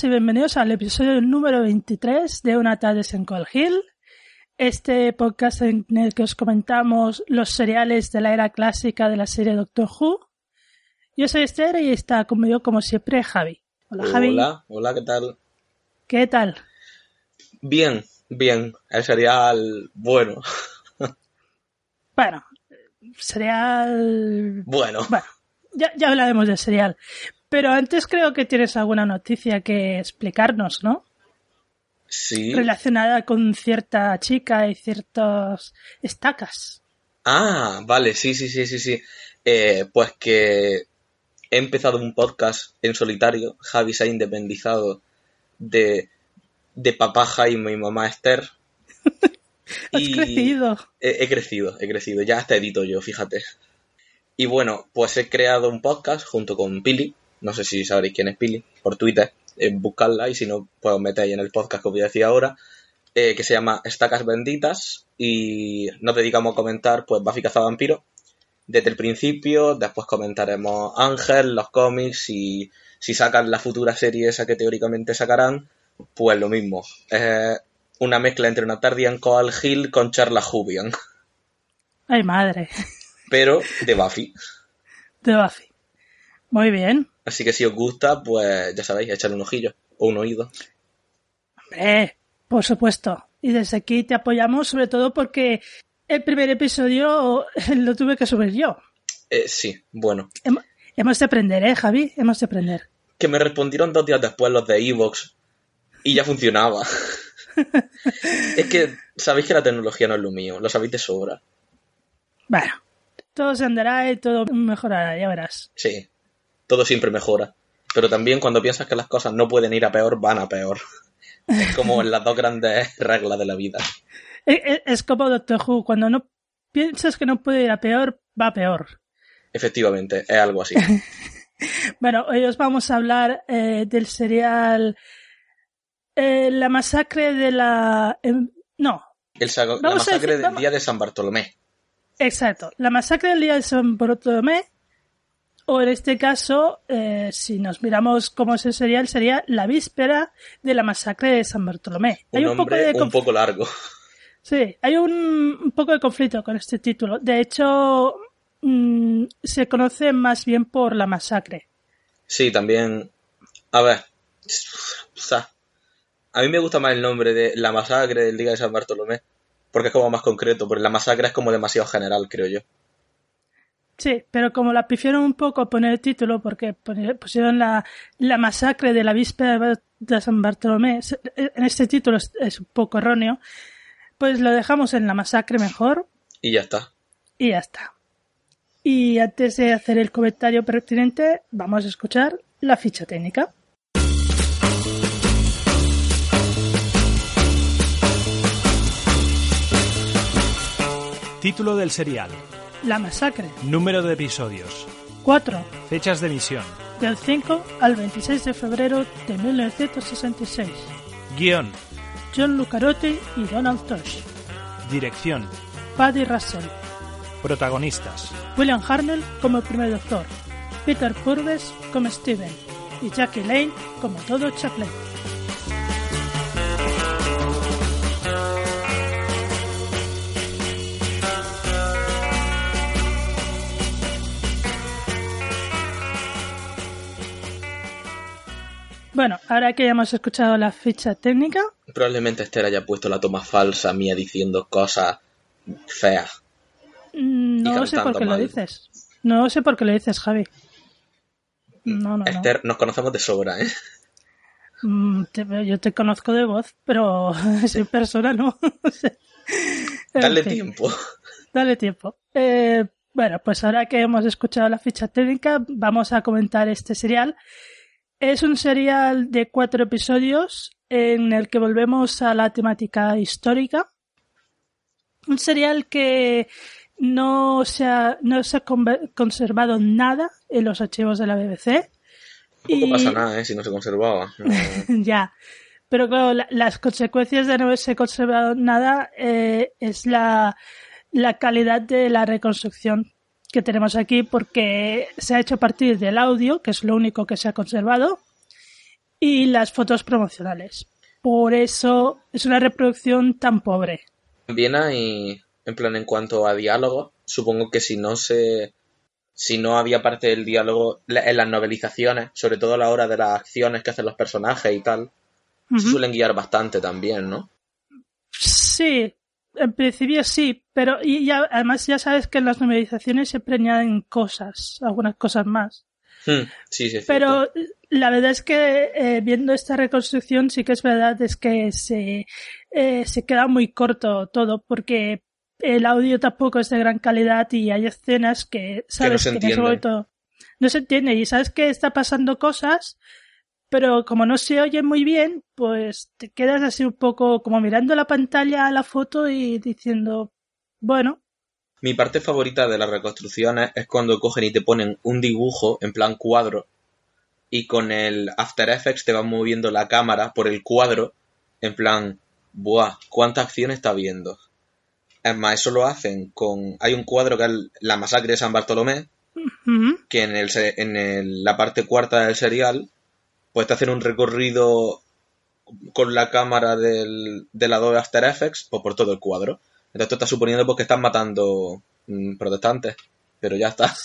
todos y bienvenidos al episodio número 23 de Una tarde en Cold Hill. Este podcast en el que os comentamos los seriales de la era clásica de la serie Doctor Who. Yo soy Esther y está conmigo como siempre Javi. Hola Javi. Hola, hola, ¿qué tal? ¿Qué tal? Bien, bien. El serial bueno. Bueno, serial... Bueno. Bueno, ya, ya hablaremos del serial. Pero antes creo que tienes alguna noticia que explicarnos, ¿no? Sí. Relacionada con cierta chica y ciertas estacas. Ah, vale, sí, sí, sí, sí, sí. Eh, pues que he empezado un podcast en solitario. Javi se ha independizado de, de papá Jaime y mamá Esther. Has Y crecido. He, he crecido, he crecido. Ya hasta edito yo, fíjate. Y bueno, pues he creado un podcast junto con Pili. No sé si sabréis quién es Pili, por Twitter. Eh, buscadla y si no, pues os metéis en el podcast que os voy a decir ahora. eh, que se llama Estacas Benditas. Y nos dedicamos a comentar, pues, Buffy Vampiro desde el principio. Después comentaremos Ángel, los cómics y si sacan la futura serie esa que teóricamente sacarán, pues lo mismo. Es una mezcla entre una Tardian Coal Hill con Charla Jubian. Ay, madre. pero de Buffy. De Buffy. Muy bien. Así que si os gusta, pues ya sabéis, echarle un ojillo o un oído. Hombre, por supuesto. Y desde aquí te apoyamos, sobre todo porque el primer episodio lo tuve que subir yo. Eh, sí, bueno. Hem- Hemos de aprender, ¿eh, Javi? Hemos de aprender. Que me respondieron dos días después los de Evox y ya funcionaba. es que sabéis que la tecnología no es lo mío, lo sabéis de sobra. Bueno, todo se andará y todo mejorará, ya verás. Sí, todo siempre mejora. Pero también cuando piensas que las cosas no pueden ir a peor, van a peor. Es como en las dos grandes reglas de la vida. Es como Doctor Who, cuando no piensas que no puede ir a peor, va a peor. Efectivamente, es algo así. Bueno, hoy os vamos a hablar eh, del serial eh, La masacre de la... no, El la masacre decir- del vamos- día de San Bartolomé. exacto. La masacre del día de San Bartolomé, o en este caso, eh, si nos miramos cómo es el serial, sería la víspera de la masacre de San Bartolomé. Un Hay un poco de un poco largo. Sí, hay un, un poco de conflicto con este título. De hecho, mm, se conoce más bien por la masacre. Sí, también. A ver. o sea, a mí me gusta más el nombre de la masacre del día de San Bartolomé. Porque es como más concreto. Porque la masacre es como demasiado general, creo yo. Sí, pero como la pifieron un poco poner el título, porque pusieron la, la masacre de la víspera de San Bartolomé, se- en este título es, es un poco erróneo, pues lo dejamos en la masacre mejor Y ya está. y ya está. Y antes de hacer el comentario pertinente, vamos a escuchar la ficha técnica. Título del serial. La masacre. Número de episodios. 4. Fechas de emisión. Del 5 al 26 de febrero de 1966. Guión. John Lucarotti y Donald Tosh. Dirección. Paddy Russell. Protagonistas. William Harnell como primer doctor. Peter Purves como Steven. Y Jackie Lane como todo Chaplin. Bueno, ahora que ya hemos escuchado la ficha técnica, Probablemente Esther haya puesto la toma falsa mía diciendo cosas feas. mm, no sé por qué lo dices. No sé por qué lo dices, Javi. No, no, no. Esther, nos conocemos de sobra, ¿eh? Mm, te- yo te conozco de voz, pero en persona no. Dale fin, tiempo. Dale tiempo. Eh, bueno, pues ahora que hemos escuchado la ficha técnica, vamos a comentar este serial. Es un serial de cuatro episodios en el que volvemos a la temática histórica. Un serial que no se ha, no se ha conservado nada en los archivos de la BBC. Tampoco Y- pasa nada, ¿eh? Si no se conservaba. No. ya. Pero claro, la- las consecuencias de no haberse conservado nada eh, es la, la calidad de la reconstrucción que tenemos aquí porque se ha hecho a partir del audio, que es lo único que se ha conservado, y las fotos promocionales. Por eso es una reproducción tan pobre. También hay, en plan, en cuanto a diálogo, supongo que si no se. Si no había parte del diálogo en las novelizaciones, sobre todo a la hora de las acciones que hacen los personajes y tal, se suelen guiar bastante también, ¿no? Sí, en principio sí, pero y ya, además ya sabes que en las novelizaciones siempre añaden cosas, algunas cosas más. Hmm, sí, sí, es cierto. Pero la verdad es que eh, viendo esta reconstrucción sí que es verdad es que se, eh, se queda muy corto todo porque el audio tampoco es de gran calidad y hay escenas que sabes se que, en ese entienden. momento no se entiende y sabes que está pasando cosas pero como no se oye muy bien pues te quedas así un poco como mirando la pantalla a la foto y diciendo bueno Mi parte favorita de las reconstrucciones es cuando cogen y te ponen un dibujo en plan cuadro y con el After Effects te van moviendo la cámara por el cuadro en plan, ¡buah! ¿Cuánta acción está viendo? Es más, eso lo hacen con... Hay un cuadro que es la masacre de San Bartolomé, que en, el, en el- la parte cuarta del serial, pues te hacen un recorrido con la cámara del, del Adobe After Effects pues, por todo el cuadro. Entonces tú estás suponiendo pues, que están matando mm, protestantes, pero ya está.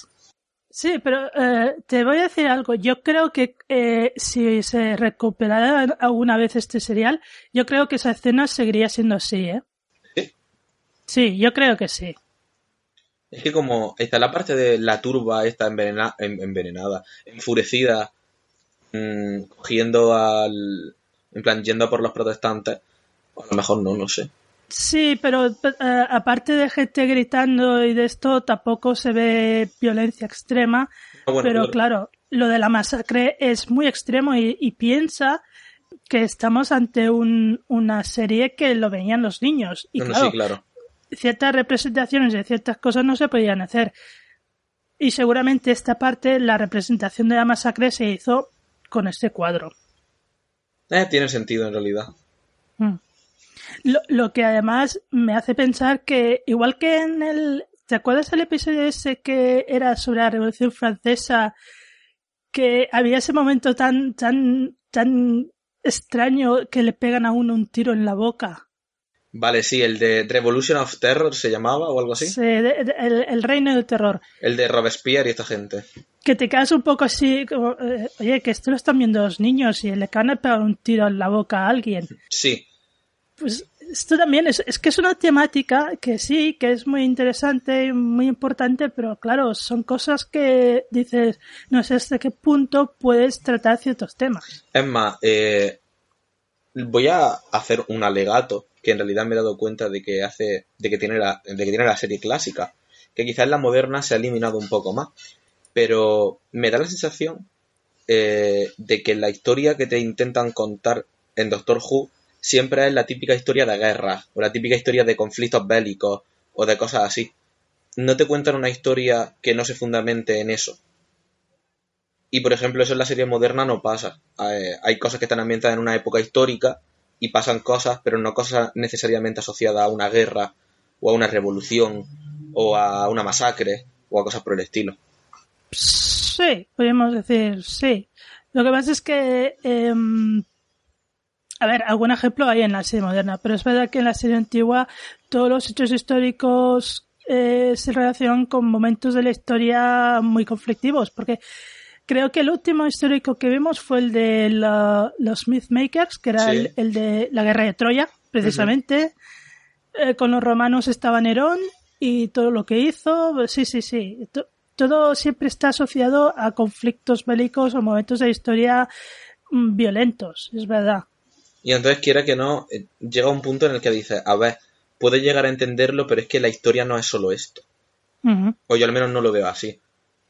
Sí, pero eh, te voy a decir algo. Yo creo que eh, si se recuperara alguna vez este serial, yo creo que esa escena seguiría siendo así, ¿eh? ¿Sí? Sí, yo creo que sí. Es que como está la parte de la turba esta envenena- en- envenenada, enfurecida, mm, cogiendo al... En plan, yendo a por los protestantes, a lo mejor no, no sé. Sí, pero eh, aparte de gente gritando y de esto, tampoco se ve violencia extrema. Ah, bueno, pero claro, lo de la masacre es muy extremo y, y piensa que estamos ante un, una serie que lo veían los niños. Y No, no, claro, sí, claro. ciertas representaciones de ciertas cosas no se podían hacer. Y seguramente esta parte, la representación de la masacre, se hizo con este cuadro. Eh, tiene sentido en realidad. Mm. Lo, lo que además me hace pensar que, igual que en el. ¿Te acuerdas el episodio ese que era sobre la Revolución Francesa? Que había ese momento tan, tan, tan extraño que le pegan a uno un tiro en la boca. Vale, sí, el de Revolution of Terror se llamaba o algo así. De- de- el, el reino del terror. El de Robespierre y esta gente. Que te quedas un poco así, como, eh, oye, que esto lo están viendo los niños y le acaban de pegar un tiro en la boca a alguien. Sí, Pues esto también es, es que es una temática que sí, que es muy interesante y muy importante, pero claro, son cosas que dices, no sé hasta qué punto puedes tratar ciertos temas. Es más, eh, voy a hacer un alegato que en realidad me he dado cuenta de que hace, de que tiene la, de que tiene la serie clásica, que quizás la moderna se ha eliminado un poco más, pero me da la sensación eh, de que la historia que te intentan contar en Doctor Who siempre es la típica historia de guerra o la típica historia de conflictos bélicos o de cosas así. No te cuentan una historia que no se fundamente en eso. Y por ejemplo, eso en la serie moderna no pasa. Eh, hay cosas que están ambientadas en una época histórica y pasan cosas, pero no cosas necesariamente asociadas a una guerra o a una revolución o a una masacre o a cosas por el estilo. Sí, podríamos decir sí. Lo que pasa es que, em, a ver, algún ejemplo hay en la serie moderna, pero es verdad que en la serie antigua todos los hechos históricos eh, se relacionan con momentos de la historia muy conflictivos, porque creo que el último histórico que vimos fue el de la- los Smithmakers, que era Sí. el, el de la guerra de Troya, precisamente. Eh, con los romanos estaba Nerón y todo lo que hizo, sí, sí, sí. To- todo siempre está asociado a conflictos bélicos o momentos de historia mm, violentos, es verdad. Y entonces, quiera que no, eh, llega un punto en el que dices, a ver, puedo llegar a entenderlo, pero es que la historia no es solo esto. O yo al menos no lo veo así.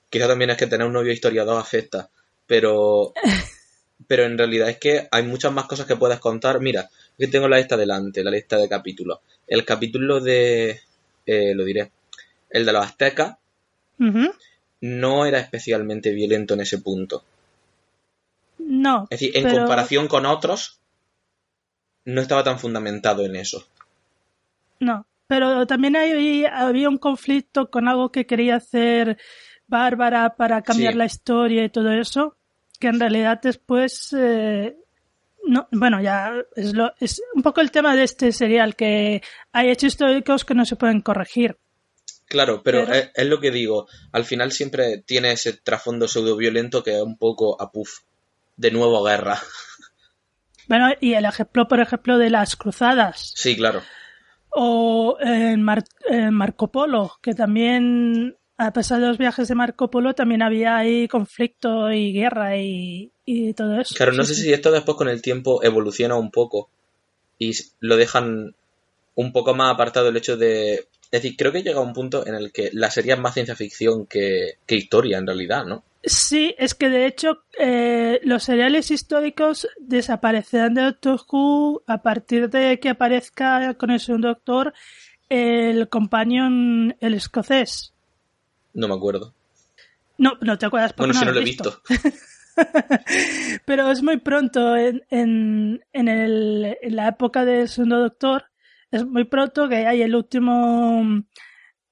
Quizá también es que tener un novio historiador afecta, pero pero en realidad es que hay muchas más cosas que puedes contar. Mira, aquí tengo la lista delante, la lista de capítulos. El capítulo de, eh, lo diré, el de los aztecas no era especialmente violento en ese punto. No. Es decir, en pero- comparación con otros, no estaba tan fundamentado en eso. No, pero también hay- había un conflicto con algo que quería hacer Bárbara para cambiar Sí. la historia y todo eso. que en realidad después eh, no, bueno, ya es, lo, es un poco el tema de este serial, que hay hechos históricos que no se pueden corregir. Claro, pero, Es, es, lo que digo, al final siempre tiene ese trasfondo pseudo violento que es un poco a puff. De nuevo guerra. Bueno, y el ejemplo, por ejemplo, de las cruzadas. Sí, claro. O en, Mar en Marco Polo, que también a pesar de los viajes de Marco Polo, también había ahí conflicto y guerra y, y todo eso. Claro, no sé si esto después con el tiempo evoluciona un poco y lo dejan un poco más apartado el hecho de... Es decir, creo que llega un punto en el que la serie es más ciencia ficción que, que historia en realidad, ¿no? Sí, es que de hecho eh, los seriales históricos desaparecerán de Doctor Who a partir de que aparezca con el segundo doctor el companion, el escocés. No me acuerdo. No, no te acuerdas porque Bueno, si no lo he visto. Pero es muy pronto en, en, en, el, en la época del segundo doctor. Es muy pronto que hay el último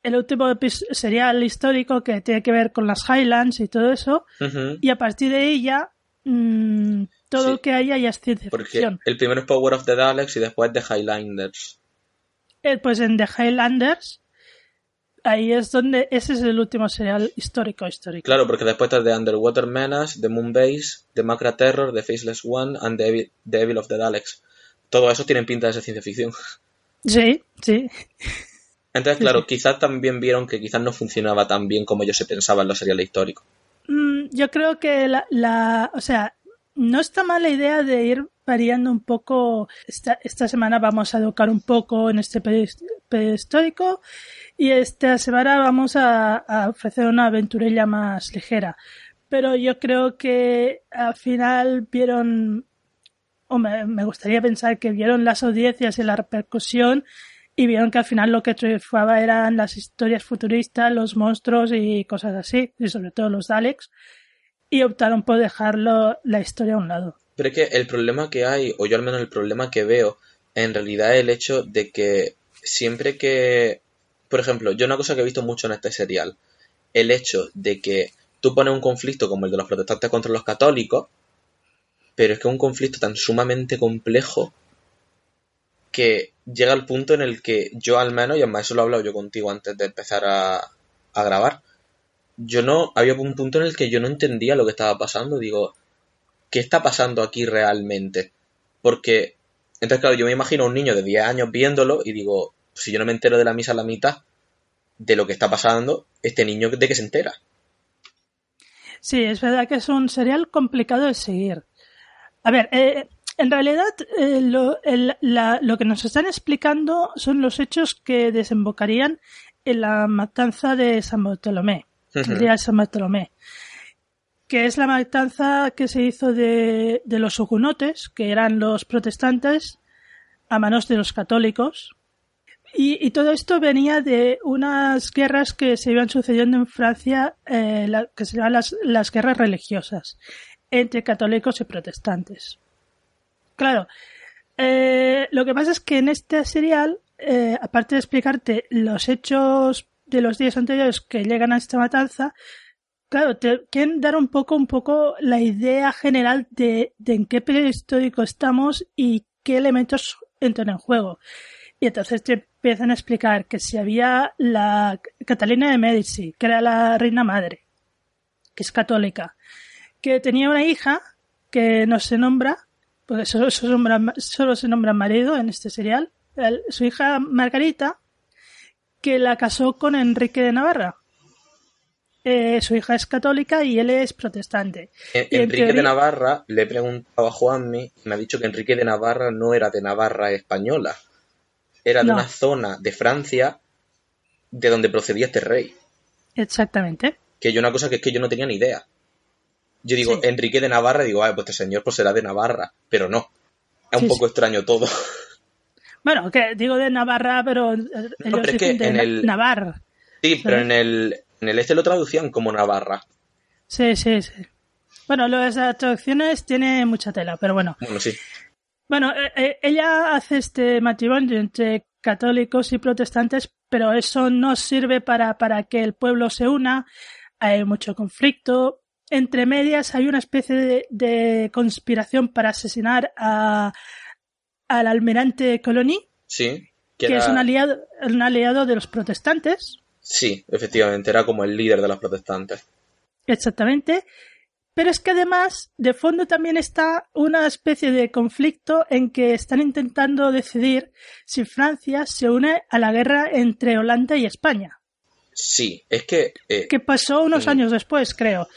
el último serial histórico que tiene que ver con las Highlands y todo eso. Uh -huh. Y a partir de ella, mmm, todo Sí. lo que haya ya es ciencia Porque ficción. el primero es Power of the Daleks y después The Highlanders. Eh, pues en The Highlanders, ahí es donde ese es el último serial histórico histórico. Claro, porque después está The Underwater Menace, The Moon Base, The Macra Terror, The Faceless One and The Evil, The Evil of the Daleks. Todos esos tienen pinta de ser ciencia ficción. Sí, sí. Entonces, claro, quizás también vieron que quizás no funcionaba tan bien como ellos se pensaban en los seriales históricos. Mm, yo creo que la, la, o sea, no está mala idea de ir variando un poco. Esta, esta semana vamos a educar un poco en este periodo periodo histórico y esta semana vamos a, a ofrecer una aventurilla más ligera. Pero yo creo que al final vieron, o me, me gustaría pensar que vieron las audiencias y la repercusión y vieron que al final lo que triunfaba eran las historias futuristas, los monstruos y cosas así, y sobre todo los Daleks, y optaron por dejarlo la historia a un lado. Pero es que el problema que hay, o yo al menos el problema que veo, en realidad es el hecho de que siempre que, por ejemplo, yo una cosa que he visto mucho en este serial, el hecho de que tú pones un conflicto como el de los protestantes contra los católicos, pero es que es un conflicto tan sumamente complejo que llega al punto en el que yo al menos, y además eso lo he hablado yo contigo antes de empezar a, a grabar, yo no, había un punto en el que yo no entendía lo que estaba pasando, digo, ¿qué está pasando aquí realmente? Porque, entonces claro, yo me imagino a un niño de 10 años viéndolo y digo, si yo no me entero de la misa a la mitad de lo que está pasando, este niño de qué se entera. Sí, es verdad que es un serial complicado de seguir. A ver, eh, en realidad eh, lo, el, la, lo que nos están explicando son los hechos que desembocarían en la matanza de San Bartolomé, el día de San Bartolomé, que es la matanza que se hizo de, de los hugonotes, que eran los protestantes, a manos de los católicos. Y, y, todo esto venía de unas guerras que se iban sucediendo en Francia, eh, que se llaman las, las guerras religiosas, entre católicos y protestantes. Claro, eh, lo que pasa es que en este serial, eh, aparte de explicarte los hechos de los días anteriores que llegan a esta matanza, claro, te quieren dar un poco, un poco la idea general de, de en qué periodo histórico estamos y qué elementos entran en juego. Y entonces te empiezan a explicar que si había la Catalina de Medici, que era la reina madre, que es católica, que tenía una hija que no se nombra, porque solo, se nombra, solo se nombra marido en este serial, su hija Margarita, que la casó con Enrique de Navarra. Eh, su hija es católica y él es protestante. En, en Enrique teoría... de Navarra le he preguntado a Juanmi y me ha dicho que Enrique de Navarra no era de Navarra española, era de no. una zona de Francia de donde procedía este rey. Exactamente. Que yo una cosa que es que yo no tenía ni idea. Yo digo, sí. Enrique de Navarra, digo, ah, pues este señor pues será de Navarra, pero no. Es un poco sí. extraño todo. Bueno, que digo de Navarra, pero no, pero es que de en el... Navarra. Sí, pero en el, en el este lo traducían como Navarra. Sí, sí, sí. Bueno, las traducciones tiene mucha tela, pero bueno. Bueno, sí. Bueno, eh, ella hace este matrimonio entre católicos y protestantes, pero eso no sirve para, para que el pueblo se una. Hay mucho conflicto. entre medias hay una especie de, de conspiración para asesinar a, al almirante Colony, Sí. que, era- es un aliado, un aliado de los protestantes, Sí, efectivamente, era como el líder de los protestantes. exactamente. Pero es que además, de fondo también está una especie de conflicto en que están intentando decidir si Francia se une a la guerra entre Holanda y España, Sí, es que... eh, que pasó unos años después, creo.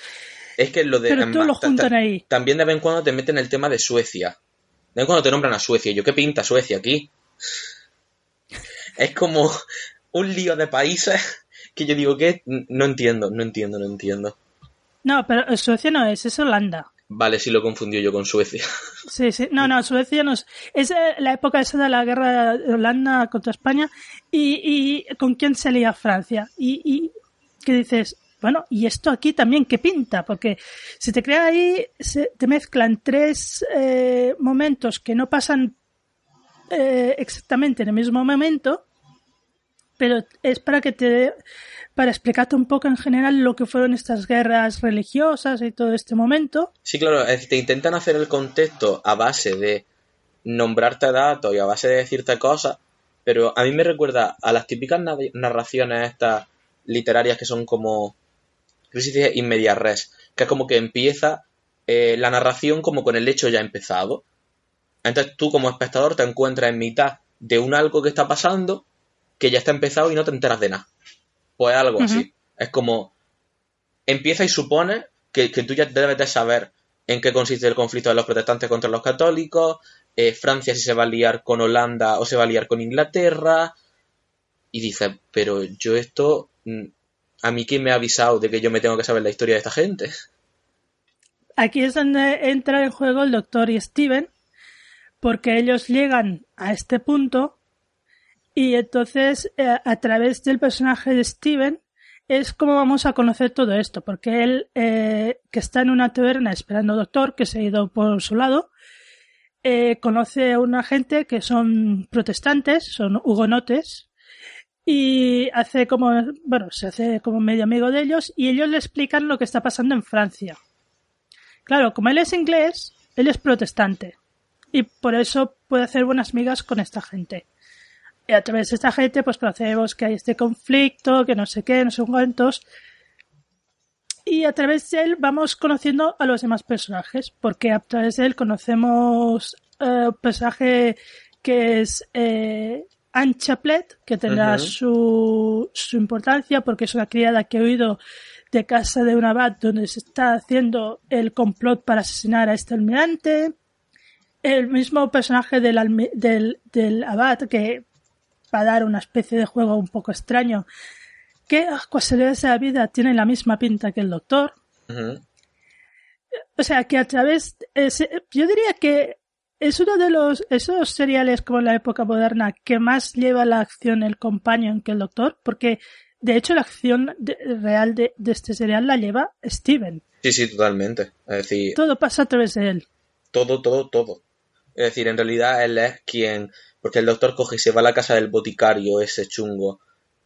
es que lo de... Pero lo ta- ta- juntan ahí. También de vez en cuando te meten el tema de Suecia. De vez en cuando te nombran a Suecia. Yo, ¿qué pinta Suecia aquí? Es como un lío de países que yo digo que no entiendo, no entiendo, no entiendo. No, pero Suecia no es, es Holanda. Vale, sí lo confundió yo con Suecia. Sí, sí. No, no, Suecia no es. Es eh, la época esa de la guerra de Holanda contra España. ¿Y, y con quién se lía Francia? Y, y que dices, bueno, ¿y esto aquí también qué pinta? Porque si te crea ahí, se, te mezclan tres eh, momentos que no pasan eh, exactamente en el mismo momento, pero es para que te para explicarte un poco en general lo que fueron estas guerras religiosas y todo este momento. Sí, claro, te intentan hacer el contexto a base de nombrarte datos y a base de decirte cosas, pero a mí me recuerda a las típicas na- narraciones estas literarias que son como, ¿qué se dice? In media res, que es como que empieza eh, la narración como con el hecho ya empezado. Entonces tú como espectador te encuentras en mitad de un algo que está pasando que ya está empezado y no te enteras de nada. Pues algo así. Es como empieza y supone que, que tú ya debes de saber en qué consiste el conflicto de los protestantes contra los católicos, eh, Francia si se va a liar con Holanda o se va a liar con Inglaterra, y dices, pero yo esto, mm, a mí quién me ha avisado de que yo me tengo que saber la historia de esta gente. Aquí es donde entra en juego el Doctor y Steven, porque ellos llegan a este punto y entonces eh, a través del personaje de Steven es como vamos a conocer todo esto, porque él eh, que está en una taberna esperando al Doctor, que se ha ido por su lado, eh, conoce a una gente que son protestantes, son hugonotes, y hace como, bueno, se hace como medio amigo de ellos, y ellos le explican lo que está pasando en Francia. Claro, como él es inglés, él es protestante. Y por eso puede hacer buenas migas con esta gente. Y a través de esta gente, pues conocemos que hay este conflicto, que no sé qué, no sé cuántos. Y a través de él vamos conociendo a los demás personajes, porque a través de él conocemos eh, un personaje que es eh, Anne Chaplet, que tendrá su, su importancia porque es una criada que ha huido de casa de un abad donde se está haciendo el complot para asesinar a este almirante. El mismo personaje del, del, del abad que va a dar una especie de juego un poco extraño que casualidades de la vida tiene la misma pinta que el doctor. O sea, que a través, ese- yo diría que es uno de los, esos seriales como la época moderna que más lleva la acción el companion que el doctor, porque de hecho la acción de- real de, de este serial la lleva Steven. Sí, sí, totalmente. Es decir, Todo pasa a través de él. todo, todo, todo. Es decir, en realidad él es quien, porque el doctor coge y se va a la casa del boticario, ese chungo,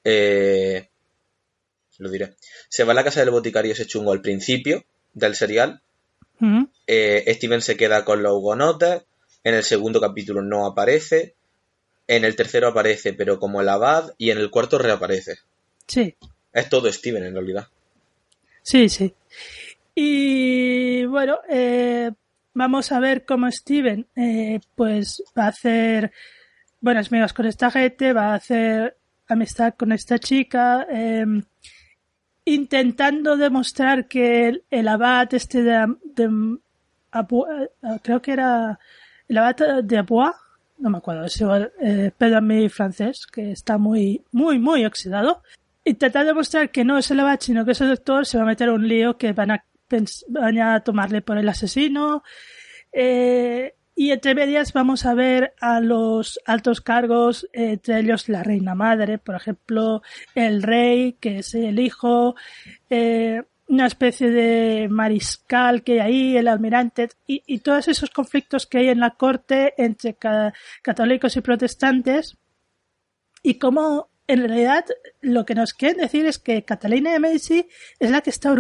eh, lo diré, se va a la casa del boticario ese chungo al principio del serial, Ujú. eh, Steven se queda con los hugonotes, en el segundo capítulo no aparece, en el tercero aparece pero como el abad y en el cuarto reaparece. Sí. Es todo Steven en realidad. Sí, sí. Y bueno, eh, vamos a ver cómo Steven eh, pues va a hacer buenas migas con esta gente, va a hacer amistad con esta chica, eh, intentando demostrar que el, el abad este de, de eh, creo que era el abad de Abois, no me acuerdo, es igual, eh, pero mi francés, que está muy, muy, muy oxidado, intentar demostrar que no es el abad, sino que es el doctor, se va a meter un lío que van a, van a tomarle por el asesino. Eh, y entre medias vamos a ver a los altos cargos, entre ellos la reina madre, por ejemplo, el rey, que es el hijo, eh, una especie de mariscal que hay ahí, el almirante, y, todos esos conflictos que hay en la corte entre ca- católicos y protestantes, y cómo en realidad lo que nos quieren decir es que Catalina de Medici es la que está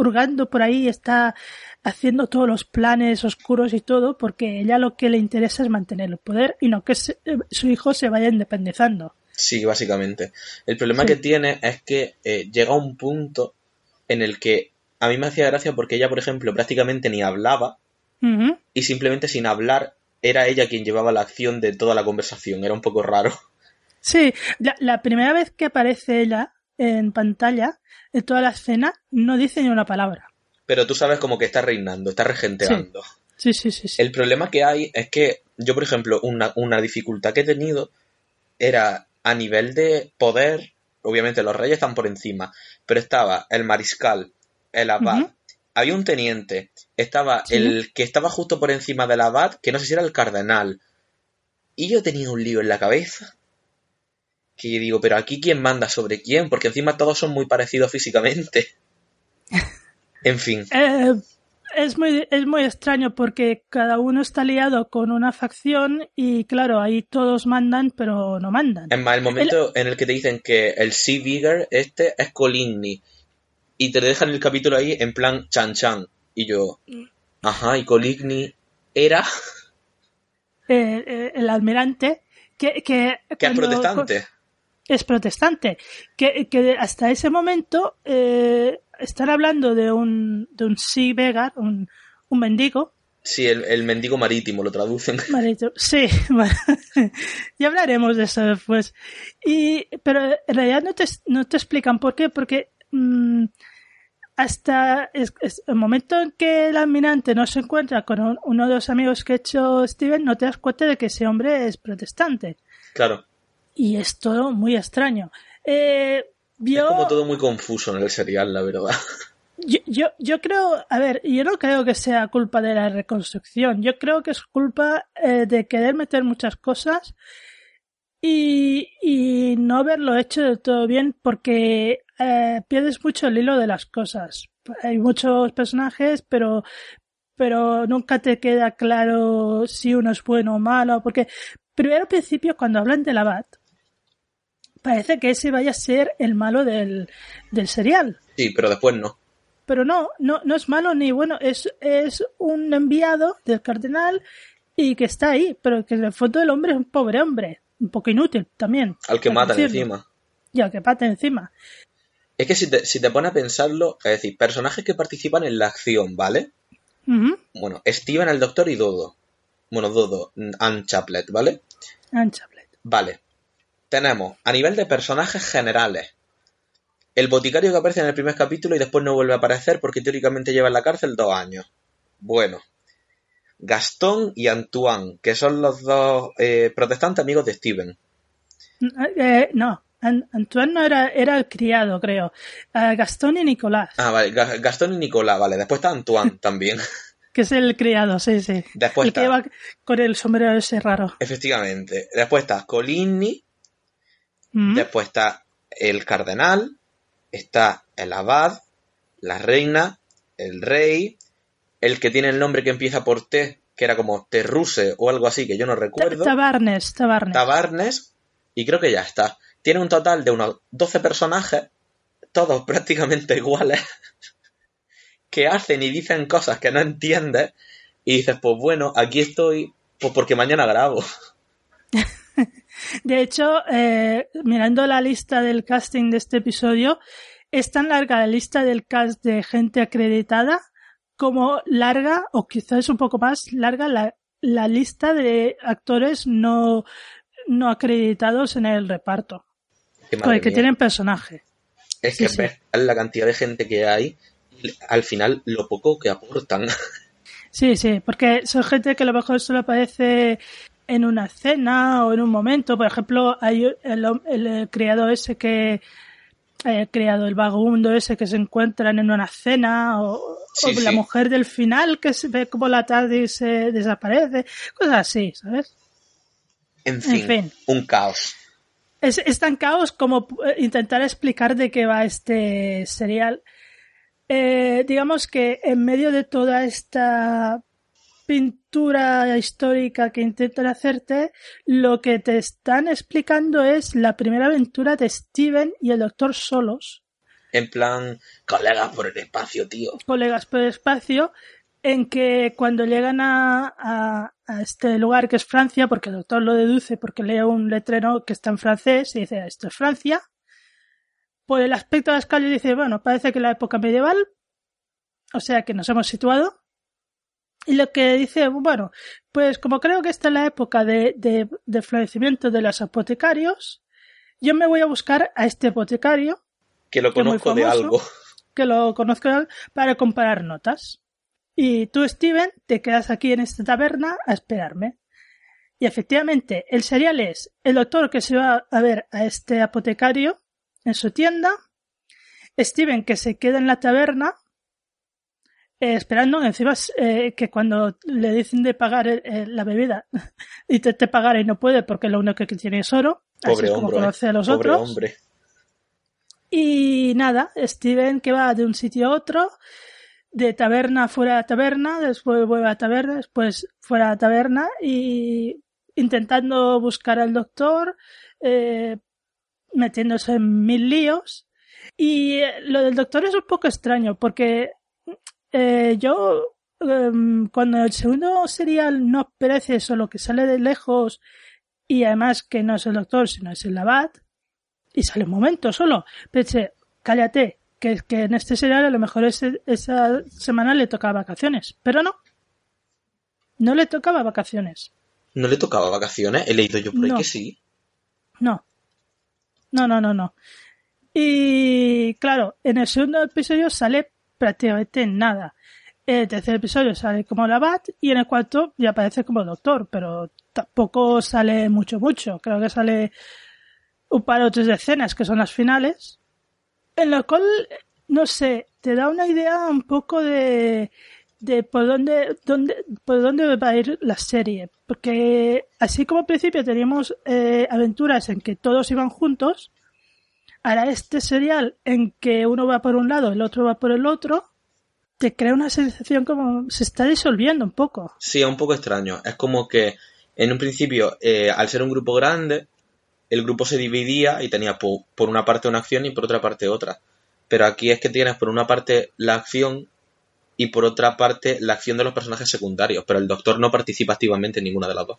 hurgando por ahí, está haciendo todos los planes oscuros y todo, porque ella lo que le interesa es mantener el poder y no que se- eh, su hijo se vaya independizando. Sí, básicamente. El problema que tiene es que eh, llega un punto en el que a mí me hacía gracia porque ella, por ejemplo, prácticamente ni hablaba y simplemente sin hablar era ella quien llevaba la acción de toda la conversación. Era un poco raro. Sí, la, la primera vez que aparece ella en pantalla, en toda la escena, no dice ni una palabra. Pero tú sabes como que está reinando, está regenteando. Sí, sí, sí, sí. El problema que hay es que yo, por ejemplo, una, una dificultad que he tenido era a nivel de poder, obviamente los reyes están por encima, pero estaba el mariscal, el abad, había un teniente, estaba Sí. el que estaba justo por encima del abad, que no sé si era el cardenal, y yo tenía un lío en la cabeza. Que digo, pero aquí quién manda sobre quién, porque encima todos son muy parecidos físicamente. En fin. Eh, es muy, es muy extraño porque cada uno está liado con una facción y claro, ahí todos mandan pero no mandan. Es más, el momento en el que te dicen que el Sea Bigger este es Coligny y te dejan el capítulo ahí en plan chan chan y yo, ajá, y Coligny era Eh, eh, el almirante que, que, que es protestante. Es protestante, que, que hasta ese momento eh, están hablando de un, de un sea beggar, un, un mendigo, Sí, el, el mendigo marítimo lo traducen. Marito, sí, ya hablaremos de eso después. Y, pero en realidad no te, no te explican por qué, porque mm, hasta es- es- el momento en que el almirante no se encuentra con un- uno de los amigos que ha hecho Steven, no te das cuenta de que ese hombre es protestante. Claro, Y es todo muy extraño. Eh, es como todo muy confuso en el serial, la verdad. yo, yo, yo creo, a ver, yo no creo que sea culpa de la reconstrucción. Yo creo que es culpa eh, de querer meter muchas cosas y, y no haberlo hecho del todo bien porque eh, pierdes mucho el hilo de las cosas. Hay muchos personajes, pero pero nunca te queda claro si uno es bueno o malo, porque primero al principio cuando hablan del abad, parece que ese vaya a ser el malo del, del serial Sí, pero después no. pero no, no, no es malo ni bueno, es, es un enviado del cardenal y que está ahí, pero que en el fondo el hombre es un pobre hombre, un poco inútil también. Al que matan decirlo. encima. Y al que pata encima. Es que si te, si te pones a pensarlo, es decir, personajes que participan en la acción, ¿vale? Bueno, Steven, el doctor y Dodo. Bueno, Dodo, Anne Chaplet, ¿vale? Anne Chaplet. Vale. Tenemos, a nivel de personajes generales, el boticario que aparece en el primer capítulo y después no vuelve a aparecer porque teóricamente lleva en la cárcel dos años. Bueno. Gastón y Antoine, que son los dos eh, protestantes amigos de Steven. Eh, no, An- Antoine no era, era el criado, creo. Eh, Gastón y Nicolás, Ah, vale, Ga- Gastón y Nicolás, vale. Después está Antoine también. que es el criado, sí, sí. Después el que está, lleva con el sombrero ese raro. efectivamente. Después está Coligny, Después está el cardenal, está el abad, la reina, el rey, el que tiene el nombre que empieza por T, que era como Terruse o algo así, que yo no recuerdo, Tabarnes, Tabarnes. Tabarnes, y creo que ya está. Tiene un total de unos 12 personajes, todos prácticamente iguales, que hacen y dicen cosas que no entiendes, y dices, pues bueno, aquí estoy, pues porque mañana grabo. De hecho, eh, mirando la lista del casting de este episodio, es tan larga la lista del cast de gente acreditada como larga, o quizás un poco más larga, la, la lista de actores no, no acreditados en el reparto, con el que mía. tienen personaje. Es que sí. la cantidad de gente que hay y al final lo poco que aportan. Sí, sí, porque son gente que a lo mejor solo aparece en una escena o en un momento. Por ejemplo, hay el, hom- el, eh, criado ese que el criado, el vagabundo ese que se encuentran en una cena o, Sí, o la sí. mujer del final que se ve como la tarde y se desaparece, cosas así, ¿sabes? En fin, fin. un caos. Es, es tan caos como eh, intentar explicar de qué va este serial. Eh, digamos que en medio de toda esta pintura histórica que intentan hacerte, lo que te están explicando es la primera aventura de Steven y el Doctor solos En plan, colegas por el espacio, tío. Colegas por el espacio, en que cuando llegan a, a, a, este lugar que es Francia, porque el doctor lo deduce porque lee un letrero que está en francés y dice esto es Francia, por el aspecto de las calles dice, bueno, parece que la época medieval, o sea que nos hemos situado. Y lo que dice, bueno, pues como creo que esta es la época de, de, de florecimiento de los apotecarios, yo me voy a buscar a este apotecario. Que lo conozco que de algo. Que lo conozco de algo, para comparar notas. Y tú, Steven, te quedas aquí en esta taberna a esperarme. Y efectivamente, el serial es el doctor que se va a ver a este apotecario en su tienda, Steven que se queda en la taberna eh, esperando encima eh, que cuando le dicen de pagar eh, la bebida y te, te pagar y no puede porque lo único que tiene es oro, Pobre así es como hombre, conoce a los Pobre otros. hombre. Y nada, Steven que va de un sitio a otro, de taberna fuera de taberna, después vuelve a taberna, después fuera de taberna y intentando buscar al doctor, eh, metiéndose en mil líos. Y lo del doctor es un poco extraño porque eh, yo eh, cuando el segundo serial no parece eso, lo que sale de lejos y además que no es el doctor sino es el abad y sale un momento solo, pensé, cállate, que, que en este serial a lo mejor ese, esa semana le tocaba vacaciones, pero no, no le tocaba vacaciones. ¿No le tocaba vacaciones? He leído yo por ahí que sí. No. No, no, no, no. Y claro, en el segundo episodio sale prácticamente nada. En el tercer episodio sale como la Bat y en el cuarto ya aparece como doctor, pero tampoco sale mucho, mucho. Creo que sale un par o tres escenas que son las finales. En lo cual, no sé, te da una idea un poco de, de por dónde, dónde, por dónde va a ir la serie. Porque así como al principio teníamos eh, aventuras en que todos iban juntos, ahora este serial en que uno va por un lado, el otro va por el otro, te crea una sensación como se está disolviendo un poco. Sí, es un poco extraño. Es como que en un principio, eh, al ser un grupo grande, el grupo se dividía y tenía po- por una parte una acción y por otra parte otra. Pero aquí es que tienes por una parte la acción y por otra parte la acción de los personajes secundarios, pero el doctor no participa activamente en ninguna de las dos.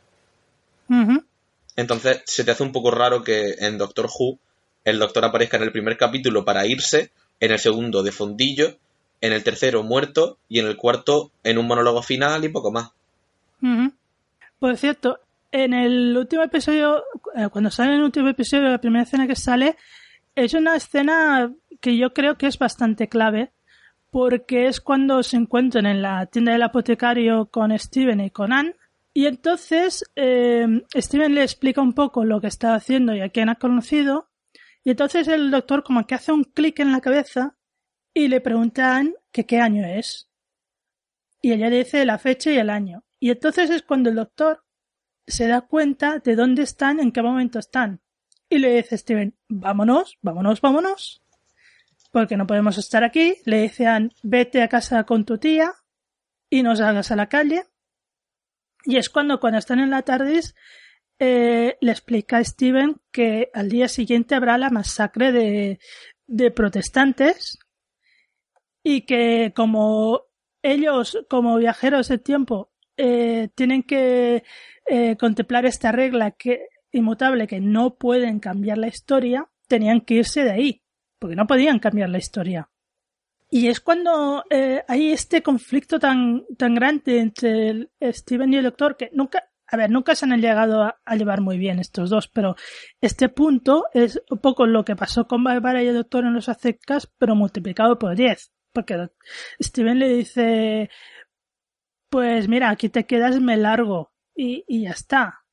Entonces se te hace un poco raro que en Doctor Who el doctor aparezca en el primer capítulo para irse, en el segundo de fondillo, en el tercero muerto y en el cuarto en un monólogo final y poco más. Por cierto, en el último episodio, eh, cuando sale en el último episodio, la primera escena que sale, es una escena que yo creo que es bastante clave, porque es cuando se encuentran en la tienda del apotecario con Steven y con Anne, y entonces eh, Steven le explica un poco lo que está haciendo y a quién ha conocido, y entonces el doctor como que hace un clic en la cabeza y le pregunta a Anne que qué año es. Y ella dice la fecha y el año. Y entonces es cuando el doctor se da cuenta de dónde están, en qué momento están. Y le dice Steven, vámonos, vámonos, vámonos. Porque no podemos estar aquí. Le dice a Anne, vete a casa con tu tía y no salgas a la calle. Y es cuando, cuando están en la tarde, eh, le explica a Steven que al día siguiente habrá la masacre de, de protestantes y que como ellos, como viajeros del tiempo, eh, tienen que eh, contemplar esta regla inmutable que no pueden cambiar la historia, tenían que irse de ahí, porque no podían cambiar la historia. Y es cuando hay este conflicto tan, tan grande entre el Steven y el doctor que nunca, a ver, nunca se han llegado a, a, llevar muy bien estos dos, pero este punto es un poco lo que pasó con Barbara y el doctor en los aztecas, pero multiplicado por 10. Porque Steven le dice, pues mira, aquí te quedas, me largo. Y, y ya está.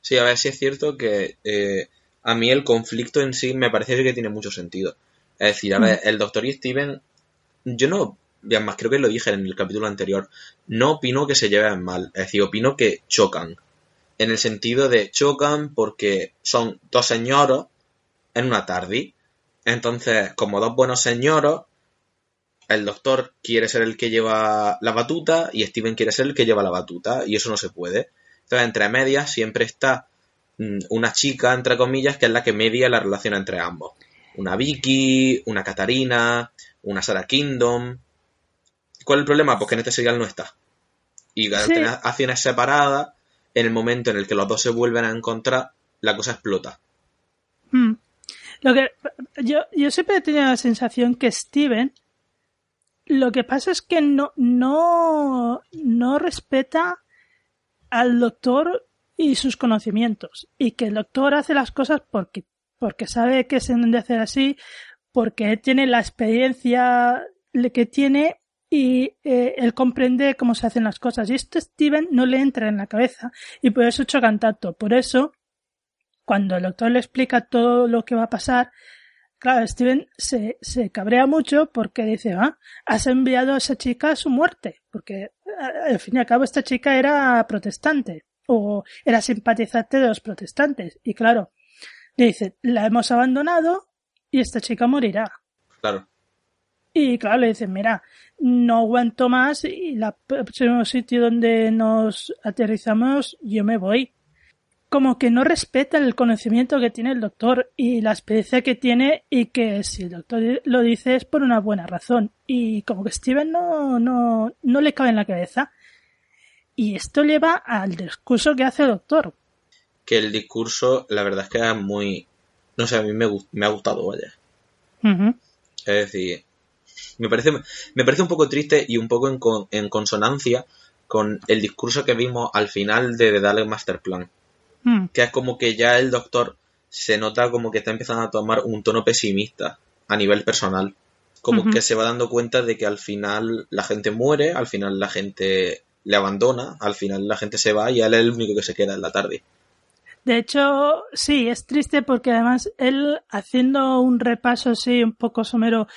Sí, a ver si es cierto que eh, a mí el conflicto en sí me parece que tiene mucho sentido. Es decir, a Mm. ver, el doctor y Steven, yo no, y además creo que lo dije en el capítulo anterior, no opino que se lleven mal, es decir, opino que chocan. En el sentido de chocan porque son dos señoros en una tarde. Entonces, como dos buenos señoros, el doctor quiere ser el que lleva la batuta y Steven quiere ser el que lleva la batuta y eso no se puede. Entonces, entre medias siempre está mm, una chica, entre comillas, que es la que media la relación entre ambos. una Vicky, una Katarina, una Sarah Kingdom. ¿Cuál es el problema? Pues que en este serial no está. Y Sí. acciones separadas, en el momento en el que los dos se vuelven a encontrar, la cosa explota. Mm. Lo que yo, yo siempre he tenido la sensación que Steven lo que pasa es que no, no, no respeta al doctor y sus conocimientos. Y que el doctor hace las cosas porque, porque sabe que se deben de hacer así, porque tiene la experiencia que tiene y eh, él comprende cómo se hacen las cosas. Y esto Steven no le entra en la cabeza y por eso chocan tanto. Por eso, cuando el doctor le explica todo lo que va a pasar, claro, Steven se, se cabrea mucho porque dice, ah, has enviado a esa chica a su muerte. Porque al fin y al cabo esta chica era protestante o era simpatizante de los protestantes. Y claro, le dice, la hemos abandonado y esta chica morirá. Claro. Y claro, le dicen, mira, no aguanto más y el próximo sitio donde nos aterrizamos yo me voy. Como que no respeta el conocimiento que tiene el doctor y la experiencia que tiene y que si el doctor lo dice es por una buena razón. Y como que Steven no, no, no le cabe en la cabeza. Y esto lleva al discurso que hace el doctor. Que el discurso, la verdad es que es muy... No sé, a mí me, me ha gustado, vaya. Es decir, me parece, me parece un poco triste y un poco en, con- en consonancia con el discurso que vimos al final de The Dalek Master Plan. Mm. Que es como que ya el doctor se nota como que está empezando a tomar un tono pesimista a nivel personal. Como que se va dando cuenta de que al final la gente muere, al final la gente le abandona, al final la gente se va y él es el único que se queda en la tarde. De hecho, sí, es triste porque además él, haciendo un repaso así un poco somero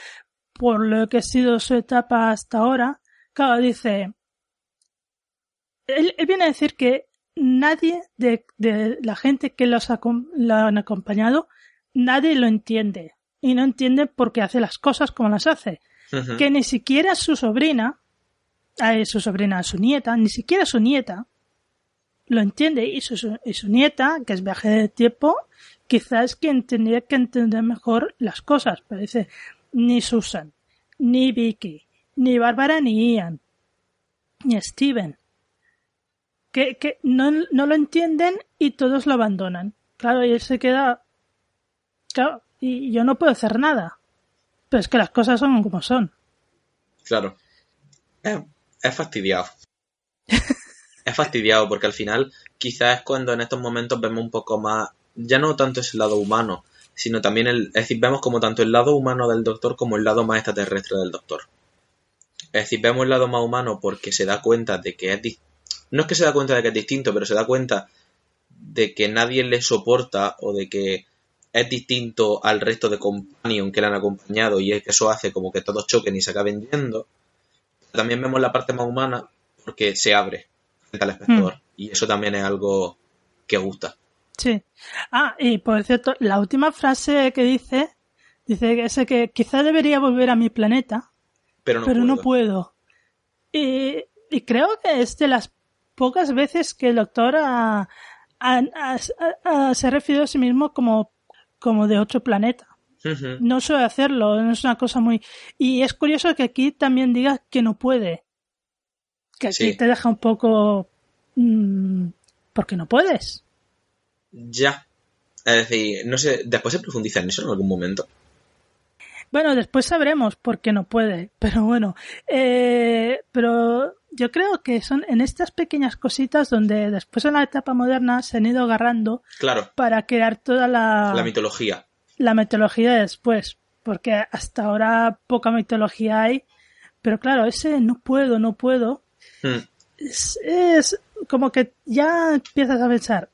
por lo que ha sido su etapa hasta ahora, claro, dice, él, él viene a decir que nadie de, de la gente que los lo han acompañado, nadie lo entiende. Y no entiende por qué hace las cosas como las hace. Que ni siquiera su sobrina, eh, su sobrina, su nieta, ni siquiera su nieta, lo entiende y su, su- y su nieta, que es viaje de tiempo, quizás quien tendría que entender mejor las cosas. Pero dice, ni Susan, ni Vicky, ni Bárbara, ni Ian, ni Steven. Que, que no, no lo entienden y todos lo abandonan. Claro, y él se queda... Claro, y yo no puedo hacer nada. Pero es que las cosas son como son. Claro. Es, es fastidiado. es fastidiado porque al final quizás es cuando en estos momentos vemos un poco más, ya no tanto ese lado humano, sino también el, es decir, vemos como tanto el lado humano del doctor como el lado más extraterrestre del doctor. Es decir, vemos el lado más humano porque se da cuenta de que es no es que se da cuenta de que es distinto, pero se da cuenta de que nadie le soporta o de que es distinto al resto de companion que le han acompañado y es que eso hace como que todos choquen y se acaben yendo. También vemos la parte más humana porque se abre frente al espectador y eso también es algo que gusta. Sí. Ah, y por cierto, la última frase que dice, dice que ese que quizá debería volver a mi planeta, Pero no pero puedo. no puedo. Y, y creo que es de las pocas veces que el doctor ha- se ha referido a sí mismo como, como de otro planeta. No suele hacerlo, no es una cosa muy... Y es curioso que aquí también diga que no puede. Que aquí Sí. te deja un poco... mm, porque no puedes. Ya. Es decir, no sé, después se profundiza en eso en algún momento. Bueno, después sabremos por qué no puede, pero bueno, eh, pero yo creo que son en estas pequeñas cositas donde después en la etapa moderna se han ido agarrando Claro, para crear toda la, la mitología. la mitología de después, porque hasta ahora poca mitología hay, pero claro, ese no puedo, no puedo, Mm, es, es como que ya empiezas a pensar, "Uh,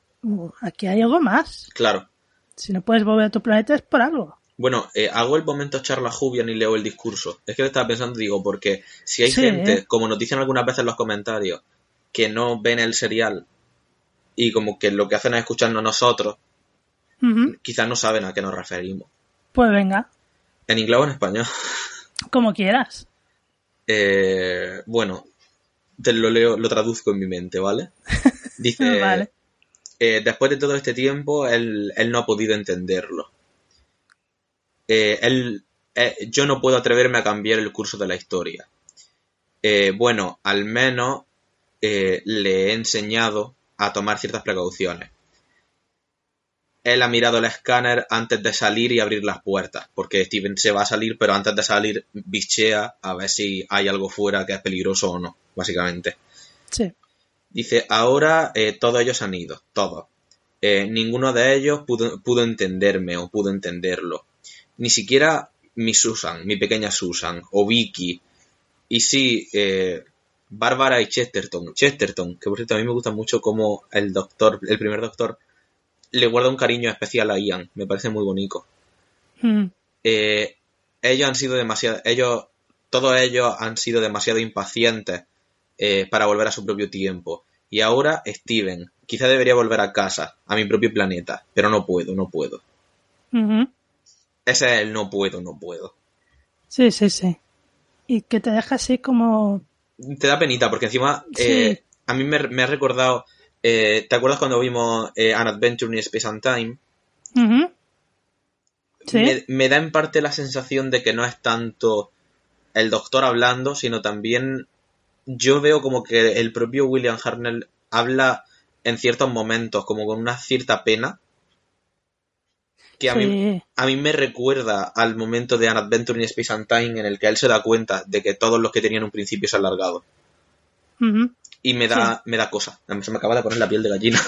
aquí hay algo más, claro. si no puedes volver a tu planeta es por algo. Bueno, eh, hago el momento charla Jubian y leo el discurso. Es que lo estaba pensando, digo, porque si hay Sí. gente, como nos dicen algunas veces en los comentarios, que no ven el serial y como que lo que hacen es escucharnos nosotros, quizás no saben a qué nos referimos. Pues venga, ¿En inglés o en español? como quieras. Eh, bueno, te lo leo, lo traduzco en mi mente, ¿vale? Dice, Vale. Eh, después de todo este tiempo, él, no ha podido entenderlo. eh, eh, yo no puedo atreverme a cambiar el curso de la historia. Bueno, al menos le he enseñado a tomar ciertas precauciones. Él ha mirado el escáner antes de salir y abrir las puertas, porque Steven se va a salir, pero antes de salir bichea a ver si hay algo fuera que es peligroso o no, básicamente. Sí. Dice, ahora eh, todos ellos han ido, todos. Eh, ninguno de ellos pudo, pudo entenderme o pudo entenderlo. Ni siquiera mi Susan, mi pequeña Susan, o Vicky. Y sí, eh, Bárbara y Chesterton. Chesterton, que por cierto a mí me gusta mucho como el doctor, el primer doctor, le guarda un cariño especial a Ian. Me parece muy bonito. Mm, Eh, ellos han sido demasiado, ellos, todos ellos han sido demasiado impacientes eh, para volver a su propio tiempo. Y ahora Steven, quizá debería volver a casa, a mi propio planeta, pero no puedo, no puedo. Ese es el no puedo, no puedo. Sí, sí, sí. Y que te deja así como... Te da penita, porque encima Sí. eh, a mí me, me ha recordado, eh, ¿te acuerdas cuando vimos An Adventure in Space and Time? Sí. me, me da en parte la sensación de que no es tanto el doctor hablando, sino también yo veo como que el propio William Hartnell habla en ciertos momentos como con una cierta pena que a, mí, a mí me recuerda al momento de An Adventure in Space and Time en el que él se da cuenta de que todos los que tenían un principio se han largado. Y me da, me da cosa. Se me acaba de poner la piel de gallina.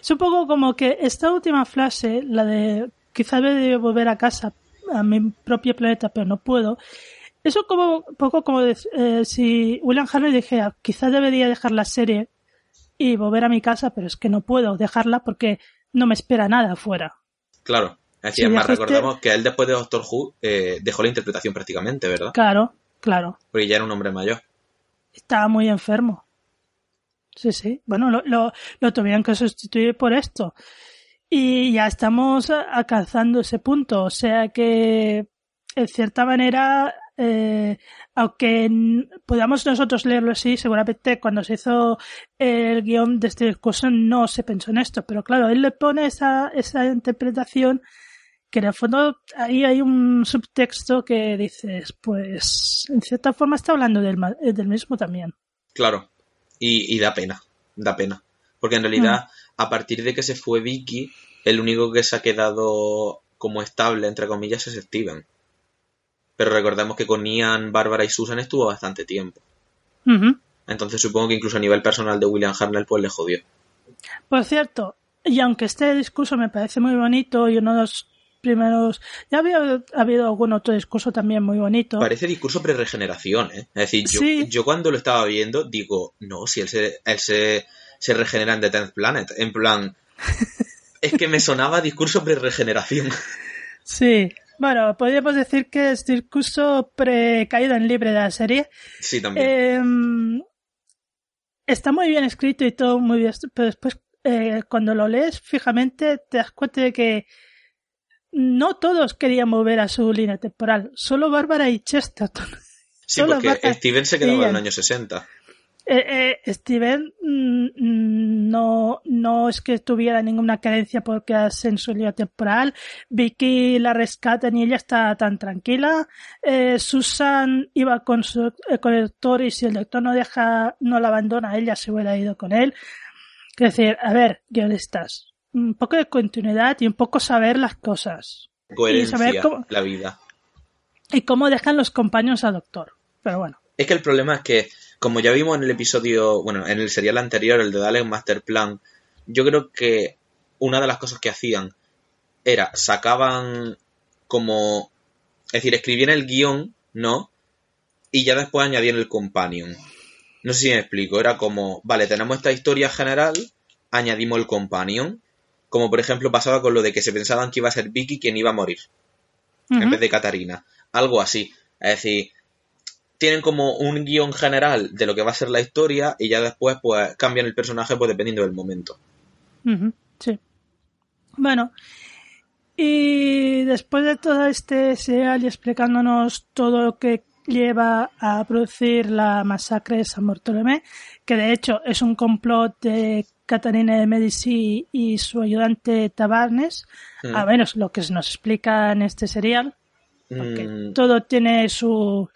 Es un poco como que esta última frase, la de quizá de volver a casa, a mi propio planeta, pero no puedo. Eso como un poco como de- eh, si William Hartley dijera, quizá debería dejar la serie y volver a mi casa, pero es que no puedo dejarla porque no me espera nada afuera. Claro. Es Si decir, más dejaste- recordemos que él después de Doctor Who eh, dejó la interpretación prácticamente, ¿verdad? Claro, claro. Porque ya era un hombre mayor. Estaba muy enfermo. Sí, sí. Bueno, lo, lo, lo tuvieron que sustituir por esto. Y ya estamos alcanzando ese punto. O sea que, en cierta manera, eh, aunque podamos nosotros leerlo así, seguramente cuando se hizo el guion de este discurso no se pensó en esto. Pero claro, él le pone esa, esa interpretación que en el fondo ahí hay un subtexto que dices, pues, en cierta forma está hablando del, eh, del mismo también. Claro. Y, y da pena. Da pena. Porque en realidad, a partir de que se fue Vicky, el único que se ha quedado como estable, entre comillas, es Steven. Pero recordemos que con Ian, Bárbara y Susan estuvo bastante tiempo. Entonces supongo que incluso a nivel personal de William Hartnell pues le jodió. Por cierto, y aunque este discurso me parece muy bonito y uno de los primeros, ya había habido algún otro discurso también muy bonito. Parece discurso pre-regeneración, ¿eh? Es decir, yo, Sí. yo cuando lo estaba viendo digo, no, si él se, él se, se regenera en The Tenth Planet. En plan, es que me sonaba discurso pre-regeneración. Sí. Bueno, podríamos decir que es discurso pre-caído en libre de la serie. Sí, también. Eh, está muy bien escrito y todo muy bien, pero después eh, cuando lo lees fijamente te das cuenta de que no todos querían mover a su línea temporal, solo Bárbara y Chesterton. sí, solo porque Bárbara Steven se quedaba en el año 60. Eh, eh, Steven mm, mm, no, no es que tuviera ninguna carencia porque hace en su línea temporal. Vicky la rescatan y ella está tan tranquila. Eh, Susan iba con, su, eh, con el doctor y si el doctor no deja, no la abandona, ella se hubiera ido con él. Es decir, a ver, guionistas, un poco de continuidad y un poco saber las cosas. Coherencia, saber cómo- la vida. Y cómo dejan los compañeros al doctor. Pero bueno. Es que el problema es que, como ya vimos en el episodio, bueno, en el serial anterior, el de Dalek Master Plan, yo creo que una de las cosas que hacían era sacaban como, es decir, escribían el guion, ¿no? Y ya después añadían el companion. No sé si me explico, era como, vale, tenemos esta historia general, añadimos el companion, como por ejemplo pasaba con lo de que se pensaban que iba a ser Vicky quien iba a morir en vez de Katarina. Algo así. Es decir, tienen como un guion general de lo que va a ser la historia y ya después pues cambian el personaje pues dependiendo del momento. Sí. Bueno, y después de todo este serial y explicándonos todo lo que lleva a producir la masacre de San Bartolomé, que de hecho es un complot de Catarina de Medici y su ayudante Tabarnes, Mm. a menos lo que se nos explica en este serial, porque Mm, todo tiene su...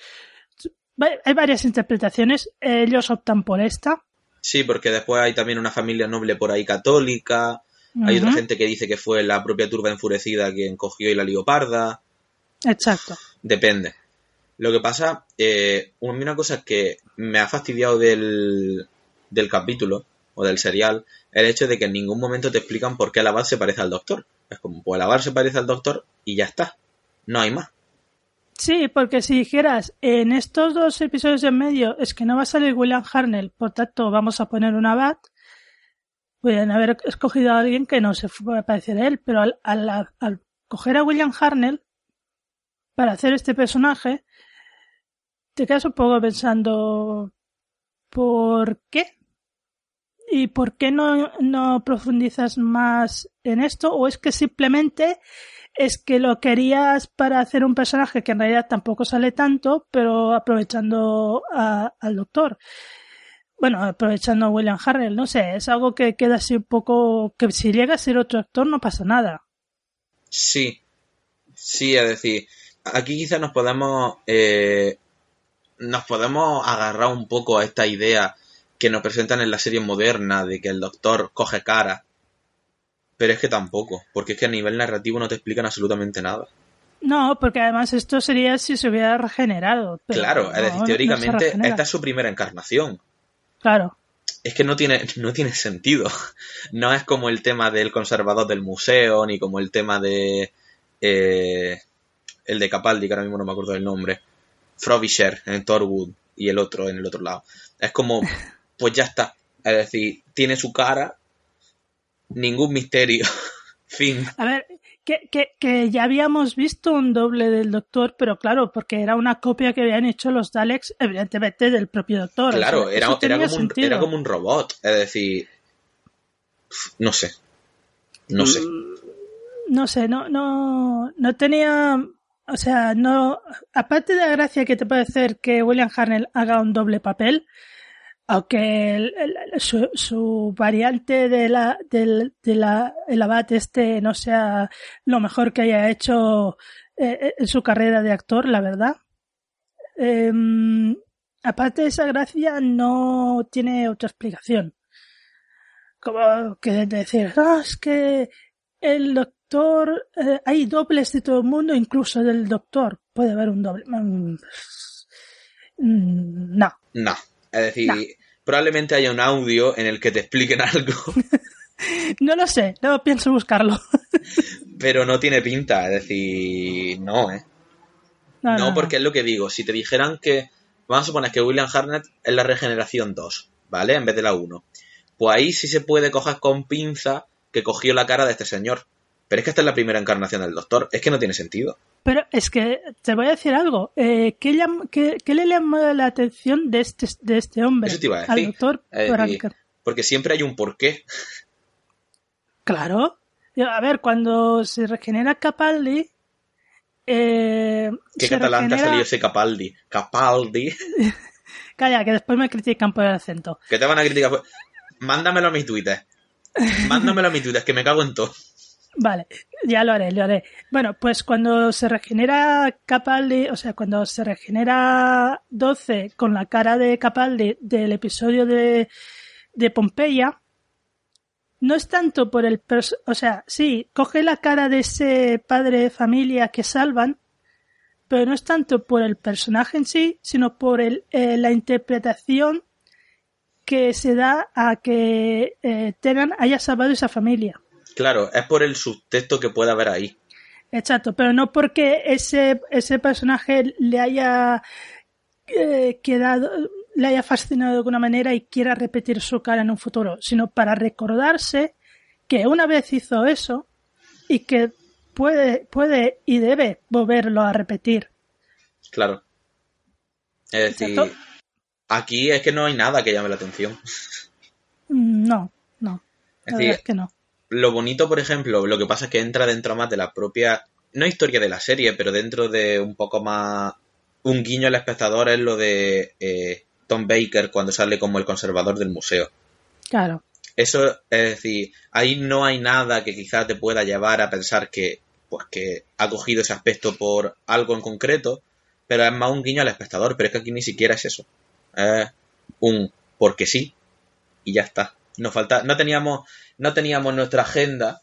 Hay varias interpretaciones, ellos optan por esta. Sí, porque después hay también una familia noble por ahí católica. Hay otra gente que dice que fue la propia turba enfurecida quien cogió y la lió parda. Exacto. Depende. Lo que pasa, eh, una cosa que me ha fastidiado del, del capítulo o del serial, el hecho de que en ningún momento te explican por qué el abad se parece al doctor. Es como, pues el abad se parece al doctor y ya está. No hay más. Sí, porque si dijeras en estos dos episodios en medio es que no va a salir William Harnell, por tanto vamos a poner un abad, podrían haber escogido a alguien que no se a parecer a él, pero al, al, al coger a William Harnell para hacer este personaje, te quedas un poco pensando ¿por qué? ¿Y por qué no, no profundizas más en esto? ¿O es que simplemente es que lo querías para hacer un personaje que en realidad tampoco sale tanto, pero aprovechando a- al doctor. Bueno, aprovechando a William Harrell, no sé, es algo que queda así un poco, que si llega a ser otro actor no pasa nada. Sí, sí, es decir, aquí quizás nos podemos eh, nos podemos agarrar un poco a esta idea que nos presentan en la serie moderna de que el doctor coge cara, pero es que tampoco, porque es que a nivel narrativo no te explican absolutamente nada. No, porque además esto sería si se hubiera regenerado. pero claro, no, es decir, teóricamente esta es su primera encarnación. Claro, Es que no tiene, no tiene sentido. No es como el tema del conservador del museo, ni como el tema de eh, el de Capaldi, que ahora mismo no me acuerdo del nombre. Frobisher en Thorwood y el otro en el otro lado. Es como, pues ya está. Es decir, tiene su cara, ningún misterio. fin. A ver, que, que, que ya habíamos visto un doble del doctor, pero claro, porque era una copia que habían hecho los Daleks, evidentemente, del propio doctor. o Claro, sea, era, era como un, era como un robot. Es decir, no sé. No sé. Mm, No sé, no, no, no tenía, o sea, no, aparte de la gracia que te puede hacer que William Harnell haga un doble papel, aunque el- el- su, su variante de la, del, de la, el abad este no sea lo mejor que haya hecho eh, en su carrera de actor, la verdad. Em, aparte de esa gracia, no tiene otra explicación. Como que decir, "Ah, es que el doctor, eh, hay dobles de todo el mundo, incluso del doctor. Puede haber un doble. Mm, mm, No. No. Es decir, No. Probablemente haya un audio en el que te expliquen algo, No lo sé, no pienso buscarlo. pero no tiene pinta. Es decir, no, ¿eh? No, No, no, porque es lo que digo. Si te dijeran que. Vamos a suponer que William Harnett es la regeneración 2, ¿vale? En vez de la 1. Pues ahí sí se puede coger con pinza que cogió la cara de este señor. Pero es que esta es la primera encarnación del doctor. Es que no tiene sentido. Pero es que te voy a decir algo. Eh, ¿qué, llam- qué- qué le llama la atención de este, de este hombre Eso te iba a al doctor? Decir, que- Porque siempre hay un porqué. Claro. A ver, cuando se regenera Capaldi, eh, ¿Qué se catalán te ha salido ese Capaldi? Capaldi. Calla, que después me critican por el acento. Que te van a criticar. Mándamelo a mis Twitter. Mándamelo a mis Twitter, que me cago en todo. Vale, ya lo haré, lo haré. Bueno, pues cuando se regenera Capaldi, o sea, cuando se regenera 12 con la cara de Capaldi del episodio de, de Pompeya, no es tanto por el... O sea, sí, coge la cara de ese padre de familia que salvan, pero no es tanto por el personaje en sí, sino por el, eh, la interpretación que se da a que eh, Tennant haya salvado esa familia. Claro, es por el subtexto que puede haber ahí. Exacto, pero no porque ese, ese personaje le haya eh, quedado, le haya fascinado de alguna manera y quiera repetir su cara en un futuro, sino para recordarse que una vez hizo eso y que puede, puede y debe volverlo a repetir. Claro. Es decir, Exacto. aquí es que no hay nada que llame la atención. Mm, No, no, Es la decir, verdad es que no. Lo bonito, por ejemplo, lo que pasa es que entra dentro más de la propia, no historia de la serie, pero dentro de un poco más, un guiño al espectador es lo de eh, Tom Baker cuando sale como el conservador del museo. Claro. Eso es decir, ahí no hay nada que quizás te pueda llevar a pensar que, pues, que ha cogido ese aspecto por algo en concreto, pero es más un guiño al espectador, pero es que aquí ni siquiera es eso. Es un porque sí y ya está. Nos falta, no teníamos, no teníamos nuestra agenda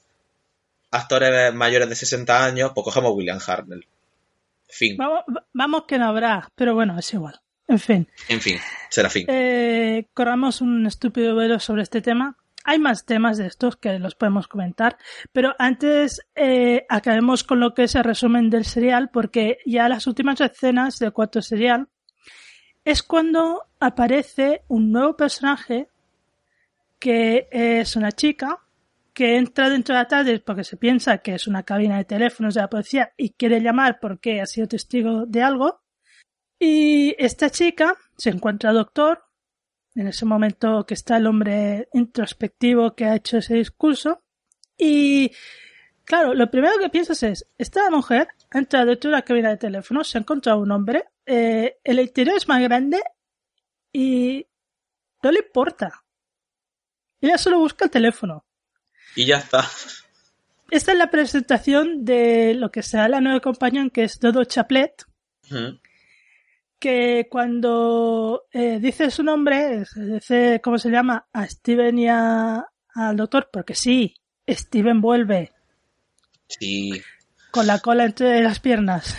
actores mayores de 60 años, pues cogemos William Hartnell. Fin. Vamos, vamos que no habrá, pero bueno, es igual. En fin. En fin, será fin. Eh, corramos un estúpido velo sobre este tema. Hay más temas de estos que los podemos comentar, pero antes eh, acabemos con lo que es el resumen del serial, porque ya las últimas escenas del cuarto serial es cuando aparece un nuevo personaje que es una chica que entra dentro de la tarde porque se piensa que es una cabina de teléfonos de la policía y quiere llamar porque ha sido testigo de algo. Y esta chica se encuentra doctor en ese momento que está el hombre introspectivo que ha hecho ese discurso. Y claro, lo primero que piensas es, esta mujer ha entrado dentro de la cabina de teléfono, se ha encontrado un hombre, eh, el interior es más grande y no le importa. Ella solo busca el teléfono. Y ya está. Esta es la presentación de lo que será la nueva compañía que es Dodo Chaplet. Que cuando eh, dice su nombre, dice cómo se llama a Steven y a, al doctor, porque sí, Steven vuelve. Sí. Con la cola entre las piernas.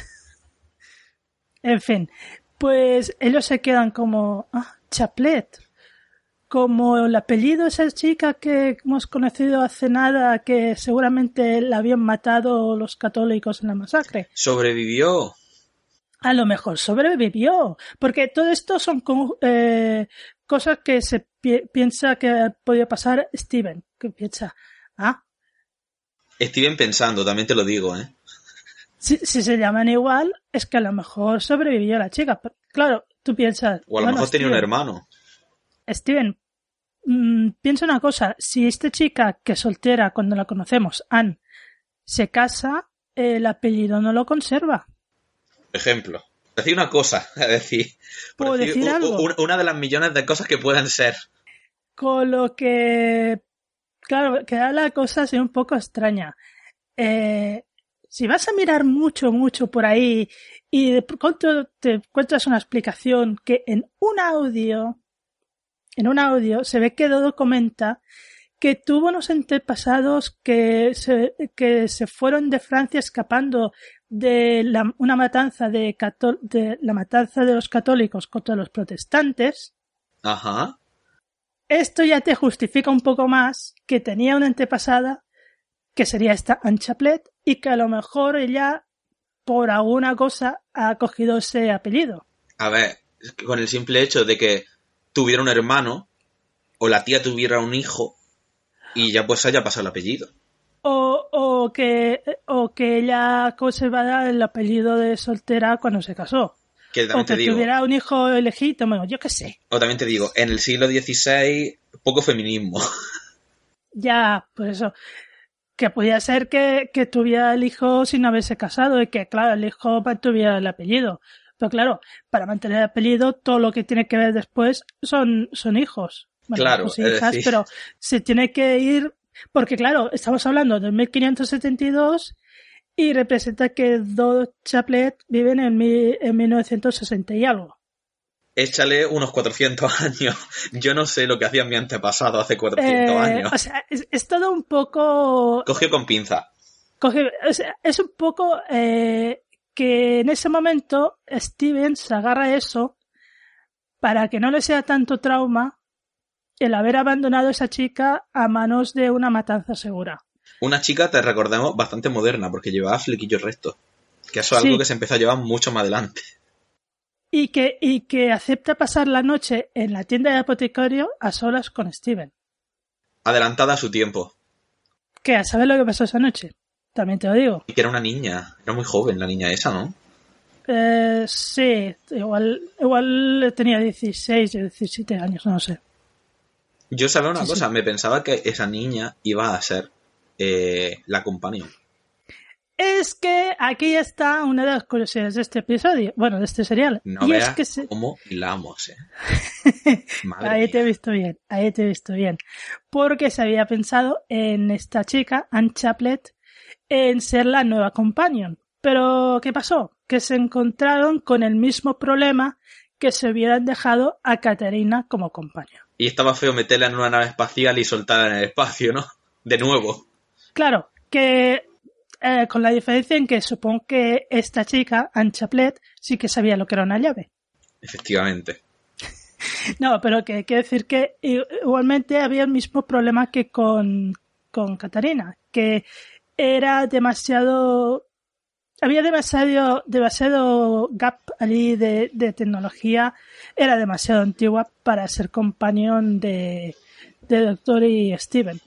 en fin, pues ellos se quedan como, ah, Chaplet como el apellido de esa chica que hemos conocido hace nada, que seguramente la habían matado los católicos en la masacre. Sobrevivió. A lo mejor sobrevivió, porque todo esto son eh, cosas que se piensa que podía pasar Steven, que piensa, ah. Steven pensando, también te lo digo, ¿eh? Si, si se llaman igual, es que a lo mejor sobrevivió la chica. claro, tú piensas. O a lo mejor tenía un hermano. Steven, mmm, piensa una cosa, si esta chica que es soltera cuando la conocemos, Anne, se casa, el apellido no lo conserva. Ejemplo. Decir una cosa, es decir, ¿Puedo decir, decir algo? una de las millones de cosas que pueden ser. Con lo que, claro, queda la cosa así un poco extraña. Eh, si vas a mirar mucho, mucho por ahí y de pronto te encuentras una explicación que en un audio en un audio se ve que Dodo comenta que tuvo unos antepasados que se, que se fueron de Francia escapando de la, una matanza de, de la matanza de los católicos contra los protestantes. Ajá. Esto ya te justifica un poco más que tenía una antepasada que sería esta Anchaplet y que a lo mejor ella por alguna cosa ha cogido ese apellido. A ver, con el simple hecho de que tuviera un hermano o la tía tuviera un hijo y ya pues haya pasado el apellido. O, o, que, o que ella conservara el apellido de soltera cuando se casó. Que o que tuviera un hijo legítimo, yo qué sé. O también te digo, en el siglo XVI, poco feminismo. Ya, pues eso. Que podía ser que, que tuviera el hijo sin haberse casado y que, claro, el hijo tuviera el apellido. Pero claro, para mantener el apellido, todo lo que tiene que ver después son, son hijos. claro, hijas, pero se tiene que ir, porque claro, estamos hablando de 1572 y representa que dos Chaplet viven en, en 1960 y algo. Échale unos 400 años. Yo no sé lo que hacía mi antepasado hace 400 eh, años. O sea, es, todo un poco... Cogió con pinza. Cogió, o sea, es un poco eh, que en ese momento Steven se agarra eso para que no le sea tanto trauma el haber abandonado a esa chica a manos de una matanza segura. Una chica, te recordamos, bastante moderna, porque llevaba flequillos rectos. Que eso es algo que se empezó a llevar mucho más adelante. Y que, y que acepta pasar la noche en la tienda de apotecario a solas con Steven. Adelantada a su tiempo. ¿Qué? ¿Sabes lo que pasó esa noche? También te lo digo. Y que era una niña. Era muy joven la niña esa, ¿no? Eh, sí, igual, igual tenía 16 o 17 años, no sé. Yo sabía una cosa, me pensaba que esa niña iba a ser eh, la compañía. Es que aquí está una de las curiosidades de este episodio, bueno, de este serial. No y es que se... cómo hilamos, eh. Ahí te he mía. visto bien, ahí te he visto bien. Porque se había pensado en esta chica, Anne Chaplet, en ser la nueva companion. Pero, ¿qué pasó? Que se encontraron con el mismo problema que se hubieran dejado a Caterina como companion. Y estaba feo meterla en una nave espacial y soltarla en el espacio, ¿no? De nuevo. Claro, que eh, con la diferencia en que supongo que esta chica, Anne Chaplet, sí que sabía lo que era una llave. Efectivamente. No, pero que quiere decir que igualmente había el mismo problema que con, con Catarina, que era demasiado. Había demasiado, demasiado gap allí de, de tecnología, era demasiado antigua para ser companion de, de Doctor y Steven.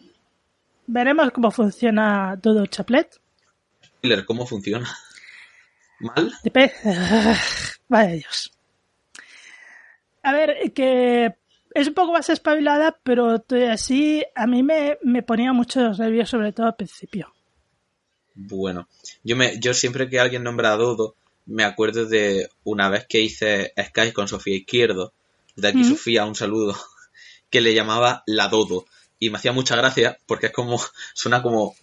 Veremos cómo funciona Dodo Chaplet. ¿cómo funciona? ¿Mal? De pe... Vaya Dios. A ver, que es un poco más espabilada, pero así a mí me, me ponía mucho los nervios, sobre todo al principio. Bueno, yo me, yo siempre que alguien nombra a Dodo, me acuerdo de una vez que hice Skype con Sofía Izquierdo, de aquí Mm. Sofía, un saludo, que le llamaba la Dodo. Y me hacía mucha gracia porque es como, suena como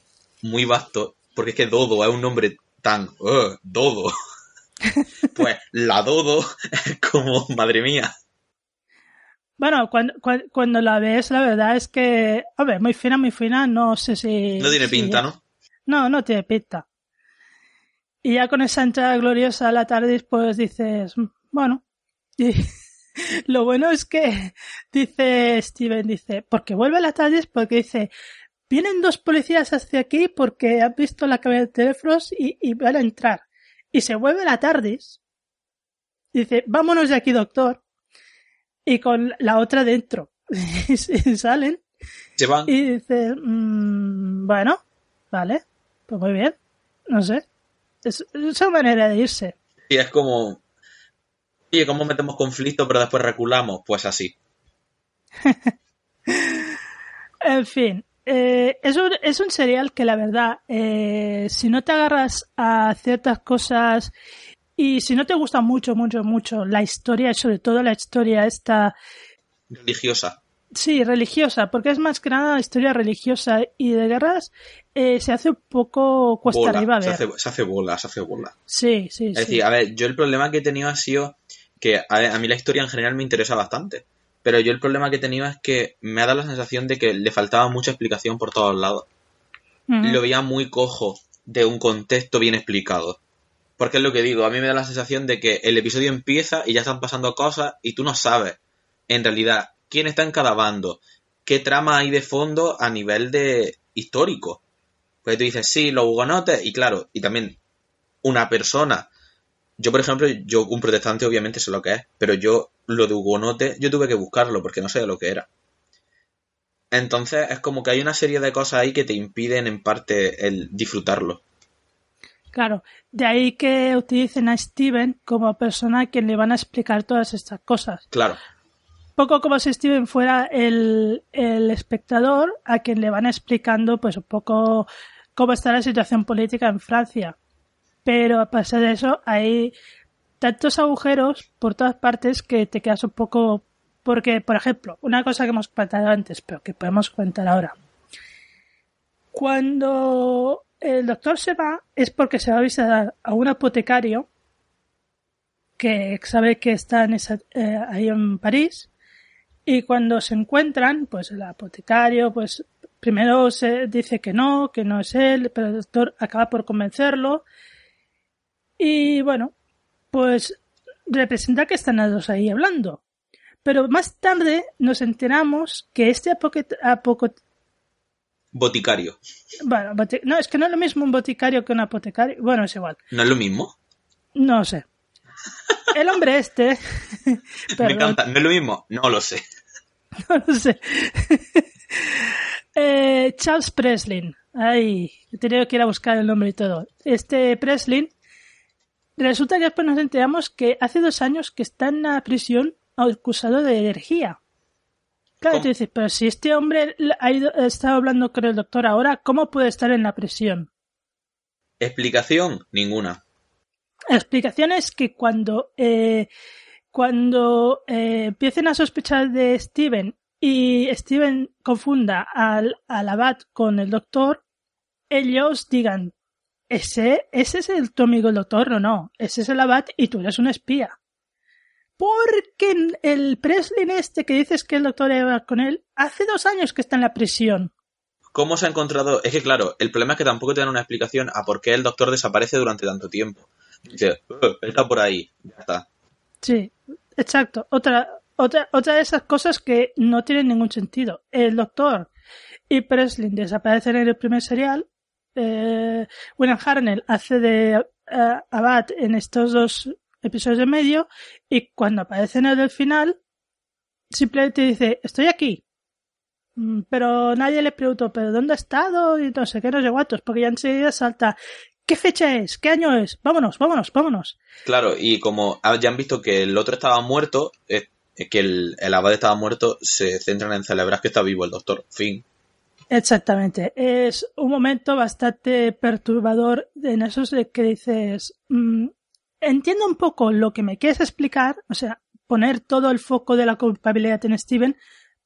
muy vasto, porque es que Dodo es un nombre tan, "Ugh, Dodo. pues la Dodo es como, madre mía. Bueno, cuando, cuando, cuando la ves, la verdad es que, a ver, muy fina, muy fina, no sé si... No tiene si- pinta, ¿no? No, no tiene pinta. Y ya con esa entrada gloriosa a la tarde, pues dices, "Mm, bueno. Y lo bueno es que dice Steven, dice, porque vuelve a la tarde porque dice, vienen dos policías hacia aquí porque han visto la cabeza de teléfonos y, y van a entrar. Y se vuelve la tarde. Dice, vámonos de aquí, doctor. Y con la otra dentro. y salen. Se van. Y dice, "Mm, bueno, vale, pues muy bien, no sé. Es, es una manera de irse. Y es como, oye, ¿cómo metemos conflicto pero después reculamos? Pues así. En fin, eh, es, un, es un serial que la verdad, eh, si no te agarras a ciertas cosas y si no te gusta mucho, mucho, mucho la historia y sobre todo la historia esta, Religiosa. Sí, religiosa, porque es más que nada historia religiosa y de guerras, eh, se hace un poco cuesta Bola. arriba a Se hace, se hace bola, se hace bola. Sí, sí, Es sí. decir, a ver, yo el problema que he tenido ha sido que a, ver, a mí la historia en general me interesa bastante. Pero yo el problema que he tenido es que me ha dado la sensación de que le faltaba mucha explicación por todos lados. Lo veía muy cojo de un contexto bien explicado. Porque es lo que digo, a mí me da la sensación de que el episodio empieza y ya están pasando cosas y tú no sabes, en realidad, quién está en cada bando, qué trama hay de fondo a nivel de histórico. Porque tú dices, sí, los hugonotes, y claro, y también una persona. Yo, por ejemplo, yo, un protestante, obviamente sé lo que es, pero yo, lo de hugonote, yo tuve que buscarlo porque no sé lo que era. Entonces, es como que hay una serie de cosas ahí que te impiden, en parte, el disfrutarlo. Claro, de ahí que utilicen a Steven como persona a quien le van a explicar todas estas cosas. Claro, Poco como si Steven fuera el, el espectador a quien le van explicando pues un poco cómo está la situación política en Francia. Pero a pesar de eso hay tantos agujeros por todas partes que te quedas un poco... Porque, por ejemplo, una cosa que hemos comentado antes, pero que podemos comentar ahora. Cuando el doctor se va es porque se va a visitar a un apotecario que sabe que está en esa, eh, ahí en París y cuando se encuentran, pues el apotecario, pues primero se dice que no, que no es él, pero el doctor acaba por convencerlo y bueno, pues representa que están los dos ahí hablando. Pero más tarde nos enteramos que este apoco- boticario. bueno, no, es que no es lo mismo un boticario que un apotecario. Bueno, es igual. ¿No es lo mismo? No sé. El hombre este. Me encanta. ¿No es lo mismo? No lo sé. no lo sé. Eh, Charles Preslin. Ay, he tenido que ir a buscar el nombre y todo. Este Preslin. Resulta que después nos enteramos que hace dos años que está en la prisión acusado de energía. Claro, ¿Cómo? tú dices, pero si este hombre ha ido, ha estado hablando con el doctor ahora, ¿cómo puede estar en la prisión? Explicación, ninguna. La explicación es que cuando, eh, cuando eh, empiecen a sospechar de Steven y Steven confunda al, al abad con el doctor, ellos digan, ese, ese es el tu amigo el doctor, no, no, ese es el abad y tú eres un espía. Porque el Presley este que dices que el doctor iba con él, hace dos años que está en la prisión. ¿Cómo se ha encontrado? Es que claro, el problema es que tampoco te dan una explicación a por qué el doctor desaparece durante tanto tiempo. "Eh, está por ahí, ya está. Sí, exacto. Otra, otra, otra de esas cosas que no tienen ningún sentido. El doctor y Presley desaparecen en el primer serial. Eh, William Harnell hace de eh, Abad en estos dos episodios de medio y cuando aparece en el del final simplemente dice estoy aquí Mm, pero nadie le preguntó pero dónde ha estado y no sé qué no sé cuántos porque ya enseguida salta ¿qué fecha es? ¿qué año es? vámonos vámonos vámonos Claro, y como ha- ya han visto que el otro estaba muerto, eh, que el, el abad estaba muerto, se centran en celebrar que está vivo el doctor. Fin. Exactamente. Es un momento bastante perturbador en esos de que dices, mm, entiendo un poco lo que me quieres explicar, o sea, poner todo el foco de la culpabilidad en Steven,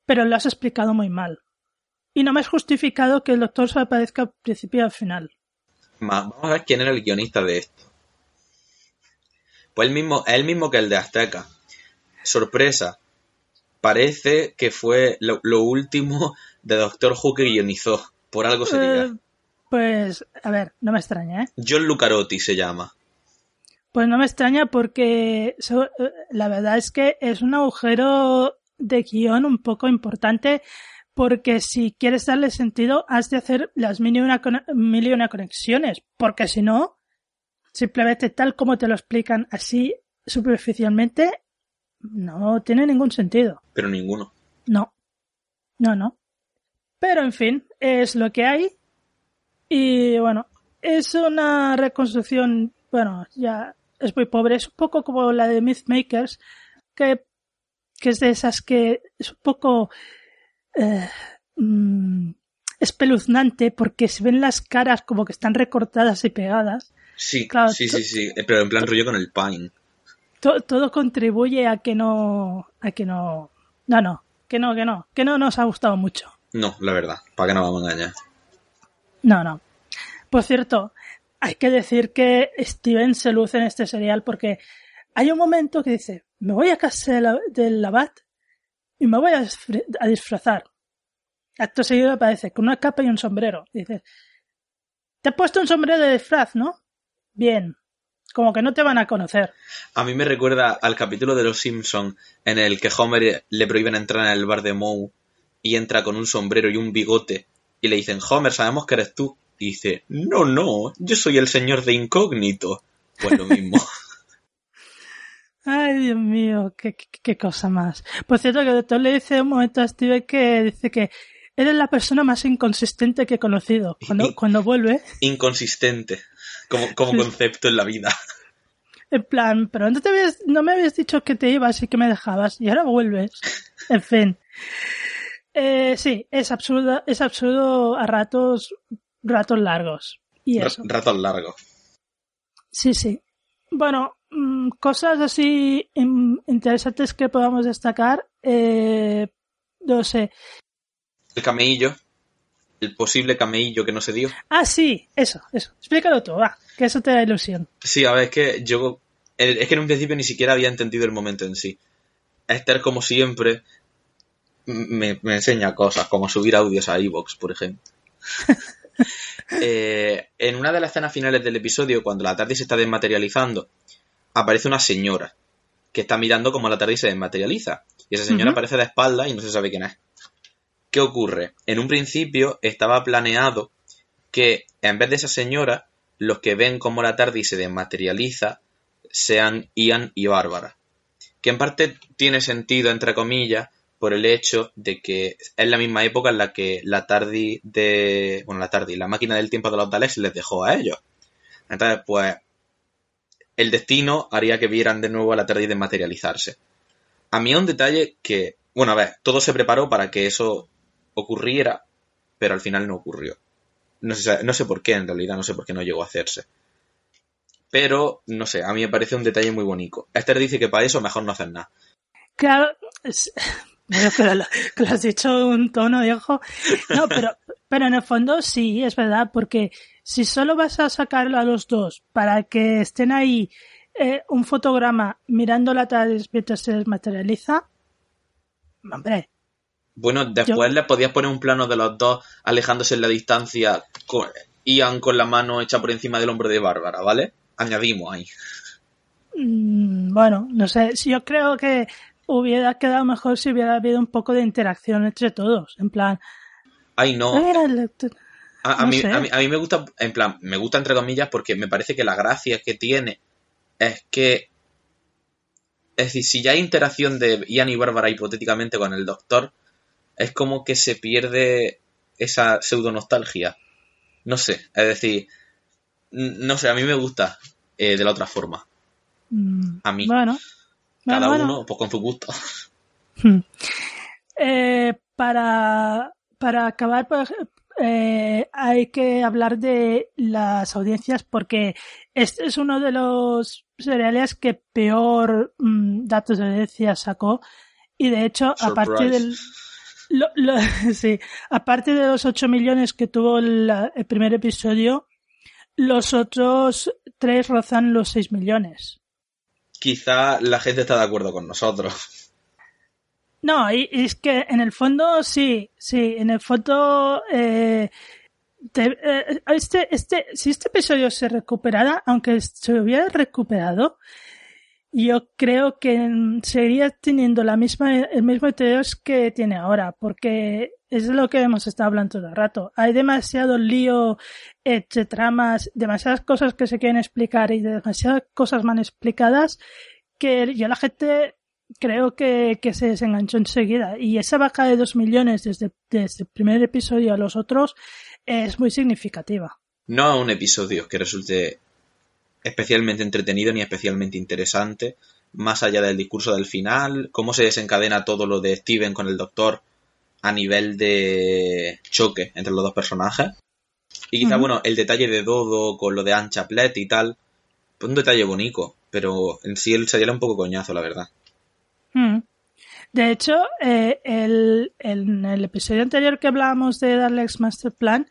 pero lo has explicado muy mal. Y no me has justificado que el doctor se aparezca al principio y al final. Vamos a ver quién era el guionista de esto. Pues el mismo, el mismo que el de Azteca. Sorpresa. Parece que fue lo, lo último de Doctor Who que guionizó. Por algo sería. Eh, pues, a ver, no me extraña, ¿eh? John Lucarotti se llama. Pues no me extraña porque so- eh, la verdad es que es un agujero de guion un poco importante porque si quieres darle sentido has de hacer las mil y una, con- mil y una conexiones porque si no, simplemente tal como te lo explican así superficialmente, no tiene ningún sentido. Pero ninguno. No. No, no. Pero en fin, es lo que hay. Y bueno, es una reconstrucción, bueno, ya es muy pobre. Es un poco como la de Mythmakers, que, que es de esas que es un poco eh, mm, espeluznante porque se ven las caras como que están recortadas y pegadas. Sí, Claro, sí, sí, sí. eh, Pero en plan rollo con el Pine. To- todo contribuye a que no, a que no, no, no, que no, que no, que no nos ha gustado mucho. No, la verdad. ¿Para qué nos vamos a engañar? No, no. Por cierto, hay que decir que Steven se luce en este serial porque hay un momento que dice, me voy a casa del, del abad y me voy a, disfr- a disfrazar. Acto seguido aparece con una capa y un sombrero. Dice, te has puesto un sombrero de disfraz, ¿no? Bien. Como que no te van a conocer. A mí me recuerda al capítulo de Los Simpson en el que Homer le prohíben entrar en el bar de Moe y entra con un sombrero y un bigote y le dicen, Homer, sabemos que eres tú. Y dice, no, no, yo soy el señor de incógnito. Pues lo mismo. Ay, Dios mío, qué, qué, qué cosa más. Por cierto, que el doctor le dice un momento a Steven que dice que eres la persona más inconsistente que he conocido. Cuando, cuando vuelve, Inconsistente como, como concepto en la vida. en plan, pero no, te habías, no me habías dicho que te ibas y que me dejabas y ahora vuelves. En fin. Eh, sí, es absurdo, es absurdo a ratos, ratos largos. Y eso. Ratos largos. Sí, sí. Bueno, cosas así in- interesantes que podamos destacar. Eh, no sé. El cameillo. El posible cameillo que no se dio. Ah, sí, eso, eso. Explícalo tú, va, que eso te da ilusión. Sí, a ver, es que yo. Es que en un principio ni siquiera había entendido el momento en sí. Esther, como siempre, me, me enseña cosas, como subir audios a iVoox, por ejemplo. Eh, en una de las escenas finales del episodio, cuando la tarde se está desmaterializando, aparece una señora que está mirando como la tarde se desmaterializa. Y esa señora aparece de espalda y no se sabe quién es. ¿Qué ocurre? En un principio estaba planeado que en vez de esa señora, los que ven cómo la TARDIS se desmaterializa sean Ian y Bárbara. Que en parte tiene sentido, entre comillas, por el hecho de que es la misma época en la que la TARDIS de... Bueno, la TARDIS, la máquina del tiempo de los Daleks les dejó a ellos. Entonces, pues, el destino haría que vieran de nuevo a la TARDIS desmaterializarse. A mí un detalle que... Bueno, a ver, todo se preparó para que eso ocurriera, pero al final no ocurrió. No sé, no sé por qué, en realidad, no sé por qué no llegó a hacerse. Pero, no sé, a mí me parece un detalle muy bonito. Esther dice que para eso mejor no hacer nada. Claro, lo, lo has dicho un tono viejo. No, pero, pero en el fondo sí, es verdad, porque si solo vas a sacarlo a los dos para que estén ahí eh, un fotograma mirando la tal mientras se desmaterializa, hombre, Bueno, después le podías poner un plano de los dos alejándose en la distancia, con Ian con la mano hecha por encima del hombro de Bárbara, ¿vale? Añadimos ahí. mm, bueno, no sé, yo creo que hubiera quedado mejor si hubiera habido un poco de interacción entre todos, en plan, Ay, no. "Mira, A, a No mí, a, mí, a mí me gusta, en plan, me gusta entre comillas porque me parece que la gracia que tiene es que, es decir, si ya hay interacción de Ian y Bárbara hipotéticamente con el doctor, es como que se pierde esa pseudo nostalgia. No sé, es decir, no sé, a mí me gusta eh, de la otra forma. mm, A mí. Bueno, Cada bueno, uno, pues con su gusto. Hmm. Eh, para, para acabar, pues, eh, hay que hablar de las audiencias porque este es uno de los seriales que peor mm, datos de audiencia sacó y de hecho, aparte Surprise. del... lo- lo- sí, aparte de los 8 millones que tuvo la- el primer episodio, los otros tres rozan los 6 millones. Quizá la gente está de acuerdo con nosotros. No, y, es que en el fondo sí, sí, en el fondo eh, te- eh, este, este, si este episodio se recuperara, aunque se hubiera recuperado, yo creo que seguiría teniendo la misma, el mismo interés que tiene ahora, porque es lo que hemos estado hablando todo el rato. Hay demasiado lío entre tramas, demasiadas cosas que se quieren explicar y demasiadas cosas mal explicadas que yo la gente creo que, que se desenganchó enseguida. Y esa baja de dos millones desde, desde el primer episodio a los otros es muy significativa. No un episodio que resulte especialmente entretenido ni especialmente interesante, más allá del discurso del final, cómo se desencadena todo lo de Steven con el doctor a nivel de choque entre los dos personajes. Y quizá, bueno, el detalle de Dodo con lo de Anne Chaplet y tal, pues un detalle bonito, pero en sí serial es un poco coñazo, la verdad. Mm. De hecho, eh, el, en el episodio anterior que hablábamos de Daleks Master Plan,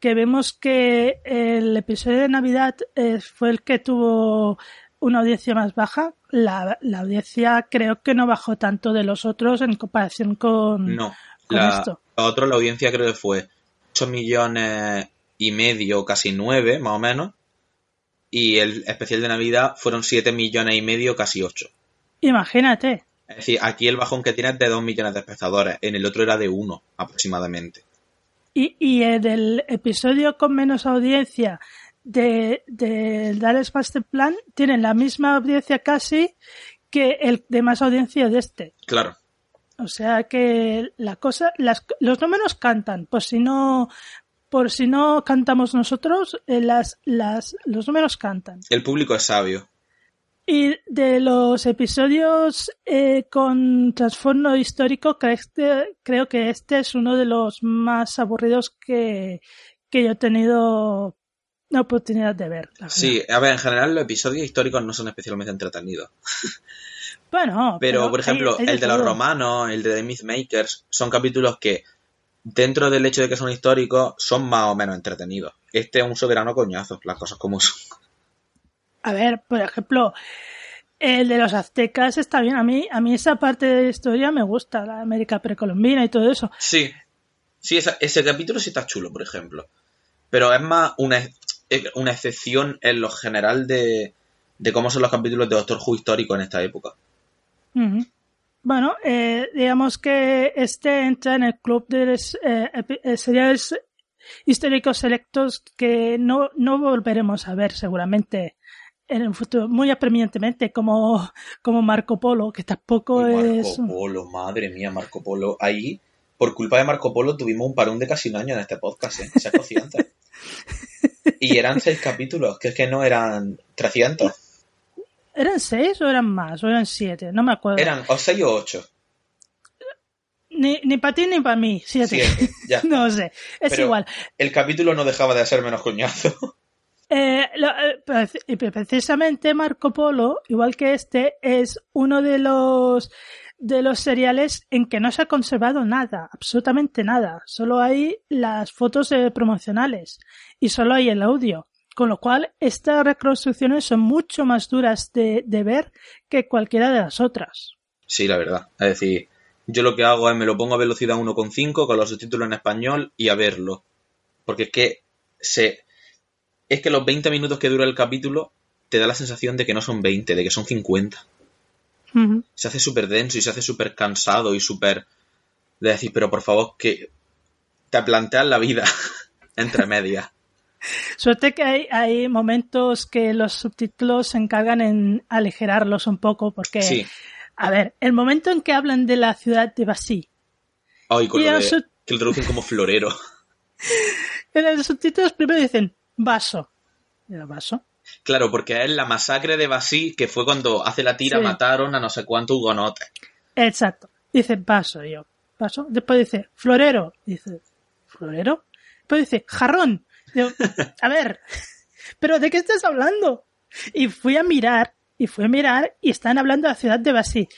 que vemos que el episodio de Navidad eh, fue el que tuvo una audiencia más baja, la, la audiencia creo que no bajó tanto de los otros en comparación con, No, con la, esto. la otra, la audiencia creo que fue 8 millones y medio, casi 9, más o menos. Y el especial de Navidad fueron 7 millones y medio, casi 8. Imagínate. Es decir, aquí el bajón que tiene es de 2 millones de espectadores. En el otro era de 1, aproximadamente. Y, y en el episodio con menos audiencia de, de Daleks Master Plan tiene la misma audiencia casi que el de más audiencia de este. Claro. O sea que la cosa, las, los números cantan. Por si no, por si no cantamos nosotros, eh, las, las, los números cantan. El público es sabio. Y de los episodios eh, con trasfondo histórico, creo, este- creo que este es uno de los más aburridos que, que yo he tenido la oportunidad de ver. Sí, a ver, en general los episodios históricos no son especialmente entretenidos. Bueno, Pero, por ejemplo, hay el de los romanos, el de The Mythmakers, son capítulos que, dentro del hecho de que son históricos, son más o menos entretenidos. Este es un soberano coñazo, las cosas como son. A ver, por ejemplo, el de los aztecas está bien. A mí, a mí esa parte de la historia me gusta, la América precolombina y todo eso. Sí, sí, esa- ese capítulo sí está chulo, por ejemplo. Pero es más una, una excepción en lo general de, de cómo son los capítulos de Doctor Who histórico en esta época. Bueno, eh, digamos que este entra en el club de los, eh, eh, seriales históricos selectos que no, no volveremos a ver seguramente en el futuro, muy apremiantemente, como, como Marco Polo, que tampoco Y es... Marco Polo, madre mía, Marco Polo. Ahí, por culpa de Marco Polo, tuvimos un parón de casi un año en este podcast, ¿eh? Consciente. y eran seis capítulos, que es que no eran 300. ¿Eran seis o eran más? ¿O eran siete? No me acuerdo. Eran o seis o ocho. Ni, ni para ti ni para mí, siete. Siete, ya no sé, es Pero igual. El capítulo no dejaba de ser menos coñazo. Eh, eh, precisamente Marco Polo, igual que este, es uno de los de los seriales en que no se ha conservado nada, absolutamente nada. Solo hay las fotos eh, promocionales y solo hay el audio. Con lo cual, estas reconstrucciones son mucho más duras de, de ver que cualquiera de las otras. Sí, la verdad. Es decir, yo lo que hago es me lo pongo a velocidad 1.5 con los subtítulos en español y a verlo. Porque es que se... Es que los 20 minutos que dura el capítulo te da la sensación de que no son 20, de que son 50. Ujú. Se hace súper denso y se hace súper cansado y súper... De decir, pero por favor, que te planteas la vida entre medias. Suerte que hay, hay momentos que los subtítulos se encargan en aligerarlos un poco, porque, Sí. a ver, el momento en que hablan de la ciudad de Basí, Ay, eso- que lo traducen como florero. en los subtítulos primero dicen vaso. El vaso. Claro, porque es la masacre de Basí, que fue cuando hace la tira Sí. mataron a no sé cuántos hugonotes. Exacto. Dice vaso, yo. Vaso. Después dice florero. Dice, ¿florero? Después dice jarrón. Digo, a ver, ¿pero de qué estás hablando? Y fui a mirar, y fui a mirar, y están hablando de la ciudad de Basí.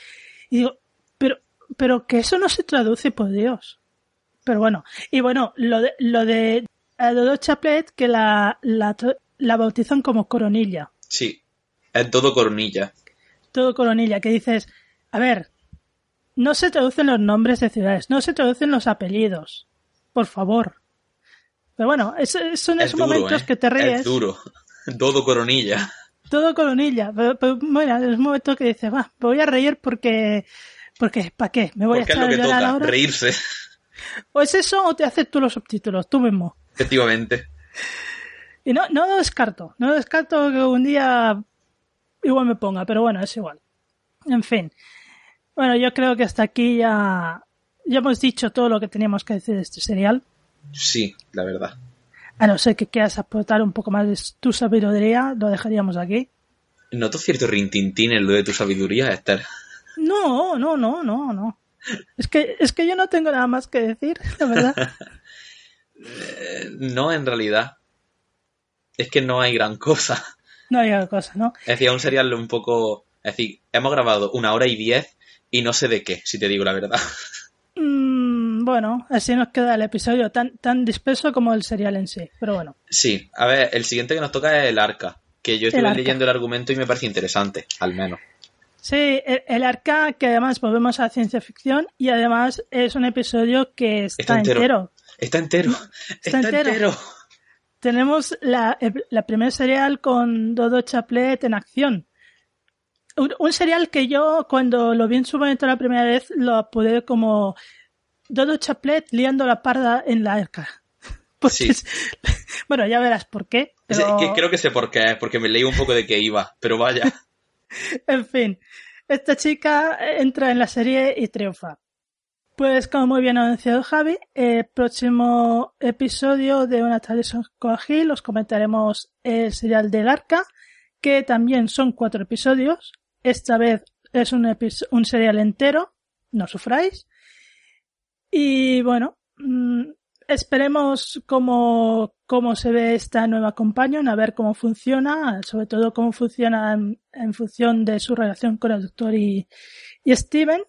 Y digo, pero, pero que eso no se traduce, por Dios. Pero bueno, y bueno, lo de, lo de a Dodo Chaplet, que la, la, la bautizan como coronilla. Sí, es todo coronilla. todo coronilla, que dices, a ver, no se traducen los nombres de ciudades, no se traducen los apellidos, por favor. Pero bueno, es- son Es esos duro, momentos ¿eh? que te ríes, Es duro. Todo coronilla. todo coronilla, pero, pero bueno, es un momento que dices, va, me voy a reír porque, porque, ¿para qué? Me voy Porque a es lo echar que toca, reírse, O es eso o te haces tú los subtítulos, tú mismo. Efectivamente. Y no, no lo descarto, no descarto que un día igual me ponga, pero bueno, es igual. En fin. Bueno, yo creo que hasta aquí ya, ya hemos dicho todo lo que teníamos que decir de este serial. Sí, la verdad. A no ser que quieras aportar un poco más de tu sabiduría, lo dejaríamos aquí. Noto cierto rintintín en lo de tu sabiduría, Esther. No, no, no, no, no. Es que, es que yo no tengo nada más que decir, la verdad. Eh, no, en realidad. Es que no hay gran cosa. No hay otra cosa, ¿no? Es decir, es un serial un poco... Es decir, hemos grabado una hora y diez y no sé de qué, si te digo la verdad. Mm, bueno, así nos queda el episodio tan, tan disperso como el serial en sí. Pero bueno. Sí, a ver, el siguiente que nos toca es el arca, que yo estuve leyendo el argumento y me parece interesante, al menos. Sí, el, el arca, que además volvemos a la ciencia ficción y además es un episodio que está, Está entero. entero. Está entero. Está, entero. entero. Tenemos la, el- la primer serial con Dodo Chaplet en acción. Un, un serial que yo, cuando lo vi en su momento la primera vez, lo apodé como Dodo Chaplet liando la parda en la arca. Sí. es- bueno, ya verás por qué. Pero- creo que sé por qué, porque me leí un poco de qué iba, pero vaya. En fin, esta chica entra en la serie y triunfa. Pues como muy bien ha anunciado Javi, el próximo episodio de Una tarde con os comentaremos el serial del arca, que también son cuatro episodios. Esta vez es un, un serial entero, no sufráis. Y bueno, mm, esperemos cómo, cómo se ve esta nueva companion, a ver cómo funciona, sobre todo cómo funciona en, en función de su relación con el doctor y, y Steven.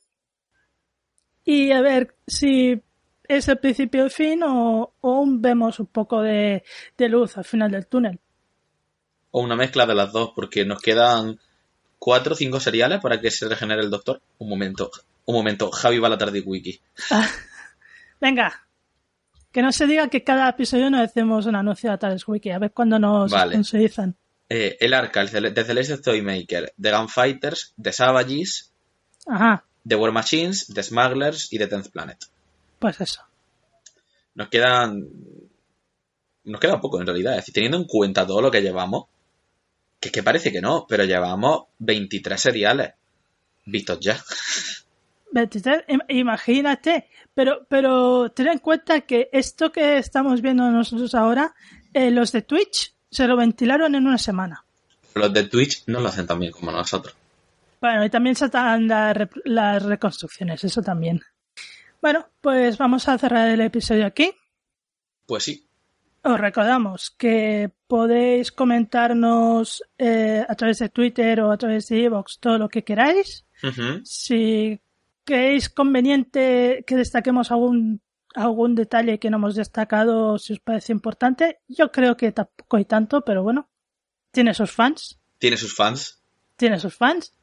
Y a ver si es el principio y el fin o, o aún vemos un poco de, de luz al final del túnel. O una mezcla de las dos, porque nos quedan cuatro o cinco seriales para que se regenere el doctor. Un momento, un momento, Javi va a la tarde wiki. Venga, que no se diga que cada episodio nos hacemos un anuncio a Tales Wiki, a ver cuándo nos Vale. Eh, el Arca, el Cele- The Celestial Toymaker, The Gunfighters, The Savages, Ajá, The War Machines, The Smugglers y The Tenth Planet. pues eso. Nos quedan. Nos queda poco en realidad. Es decir, teniendo en cuenta todo lo que llevamos, que es que parece que no, pero llevamos 23 seriales vistos ya. 23, im- imagínate, pero, pero ten en cuenta que esto que estamos viendo nosotros ahora, eh, los de Twitch se lo ventilaron en una semana. Los de Twitch no lo hacen tan bien como nosotros. Bueno, y también se están las, rep- las reconstrucciones, eso también. Bueno, pues vamos a cerrar el episodio aquí. Pues sí. Os recordamos que podéis comentarnos eh, a través de Twitter o a través de Evox todo lo que queráis. Si creéis conveniente que destaquemos algún, algún detalle que no hemos destacado, si os parece importante, yo creo que tampoco hay tanto, pero bueno, tiene sus fans, Tiene sus fans. tiene sus fans.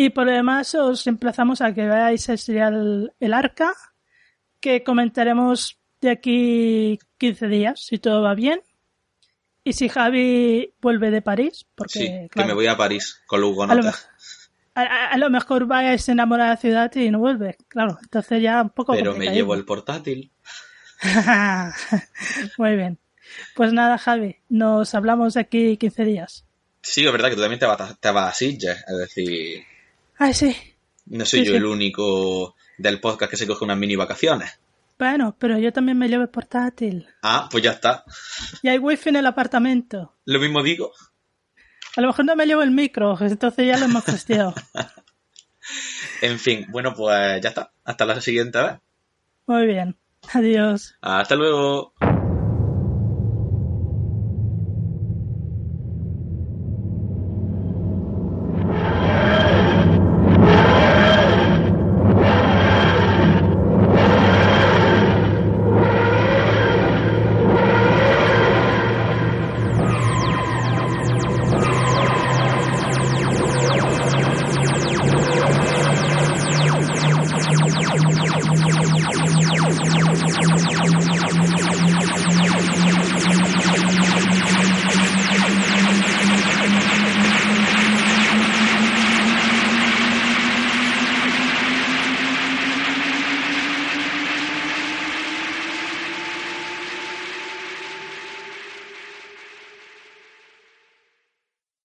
Y por lo demás os emplazamos a que veáis el serial El Arca, que comentaremos de aquí 15 días, si todo va bien. Y si Javi vuelve de París, porque Sí, que me voy a París con los a a, lo mejor va a se enamora de la ciudad y no vuelve. Claro, entonces ya un poco Pero me llevo el portátil. Muy bien. Pues nada, Javi, nos hablamos de aquí 15 días. Sí, es verdad que tú también te vas, te vas a Sitges. Es decir, Ay, sí. no soy Sí, yo sí. el único del podcast que se coge unas mini vacaciones. Bueno, pero yo también me llevo el portátil. Ah, pues ya está. Y hay wifi en el apartamento. Lo mismo digo. A lo mejor no me llevo el micro, entonces ya lo hemos fastidiado. En fin, bueno, pues ya está. Hasta la siguiente vez. Muy bien. Adiós. Hasta luego.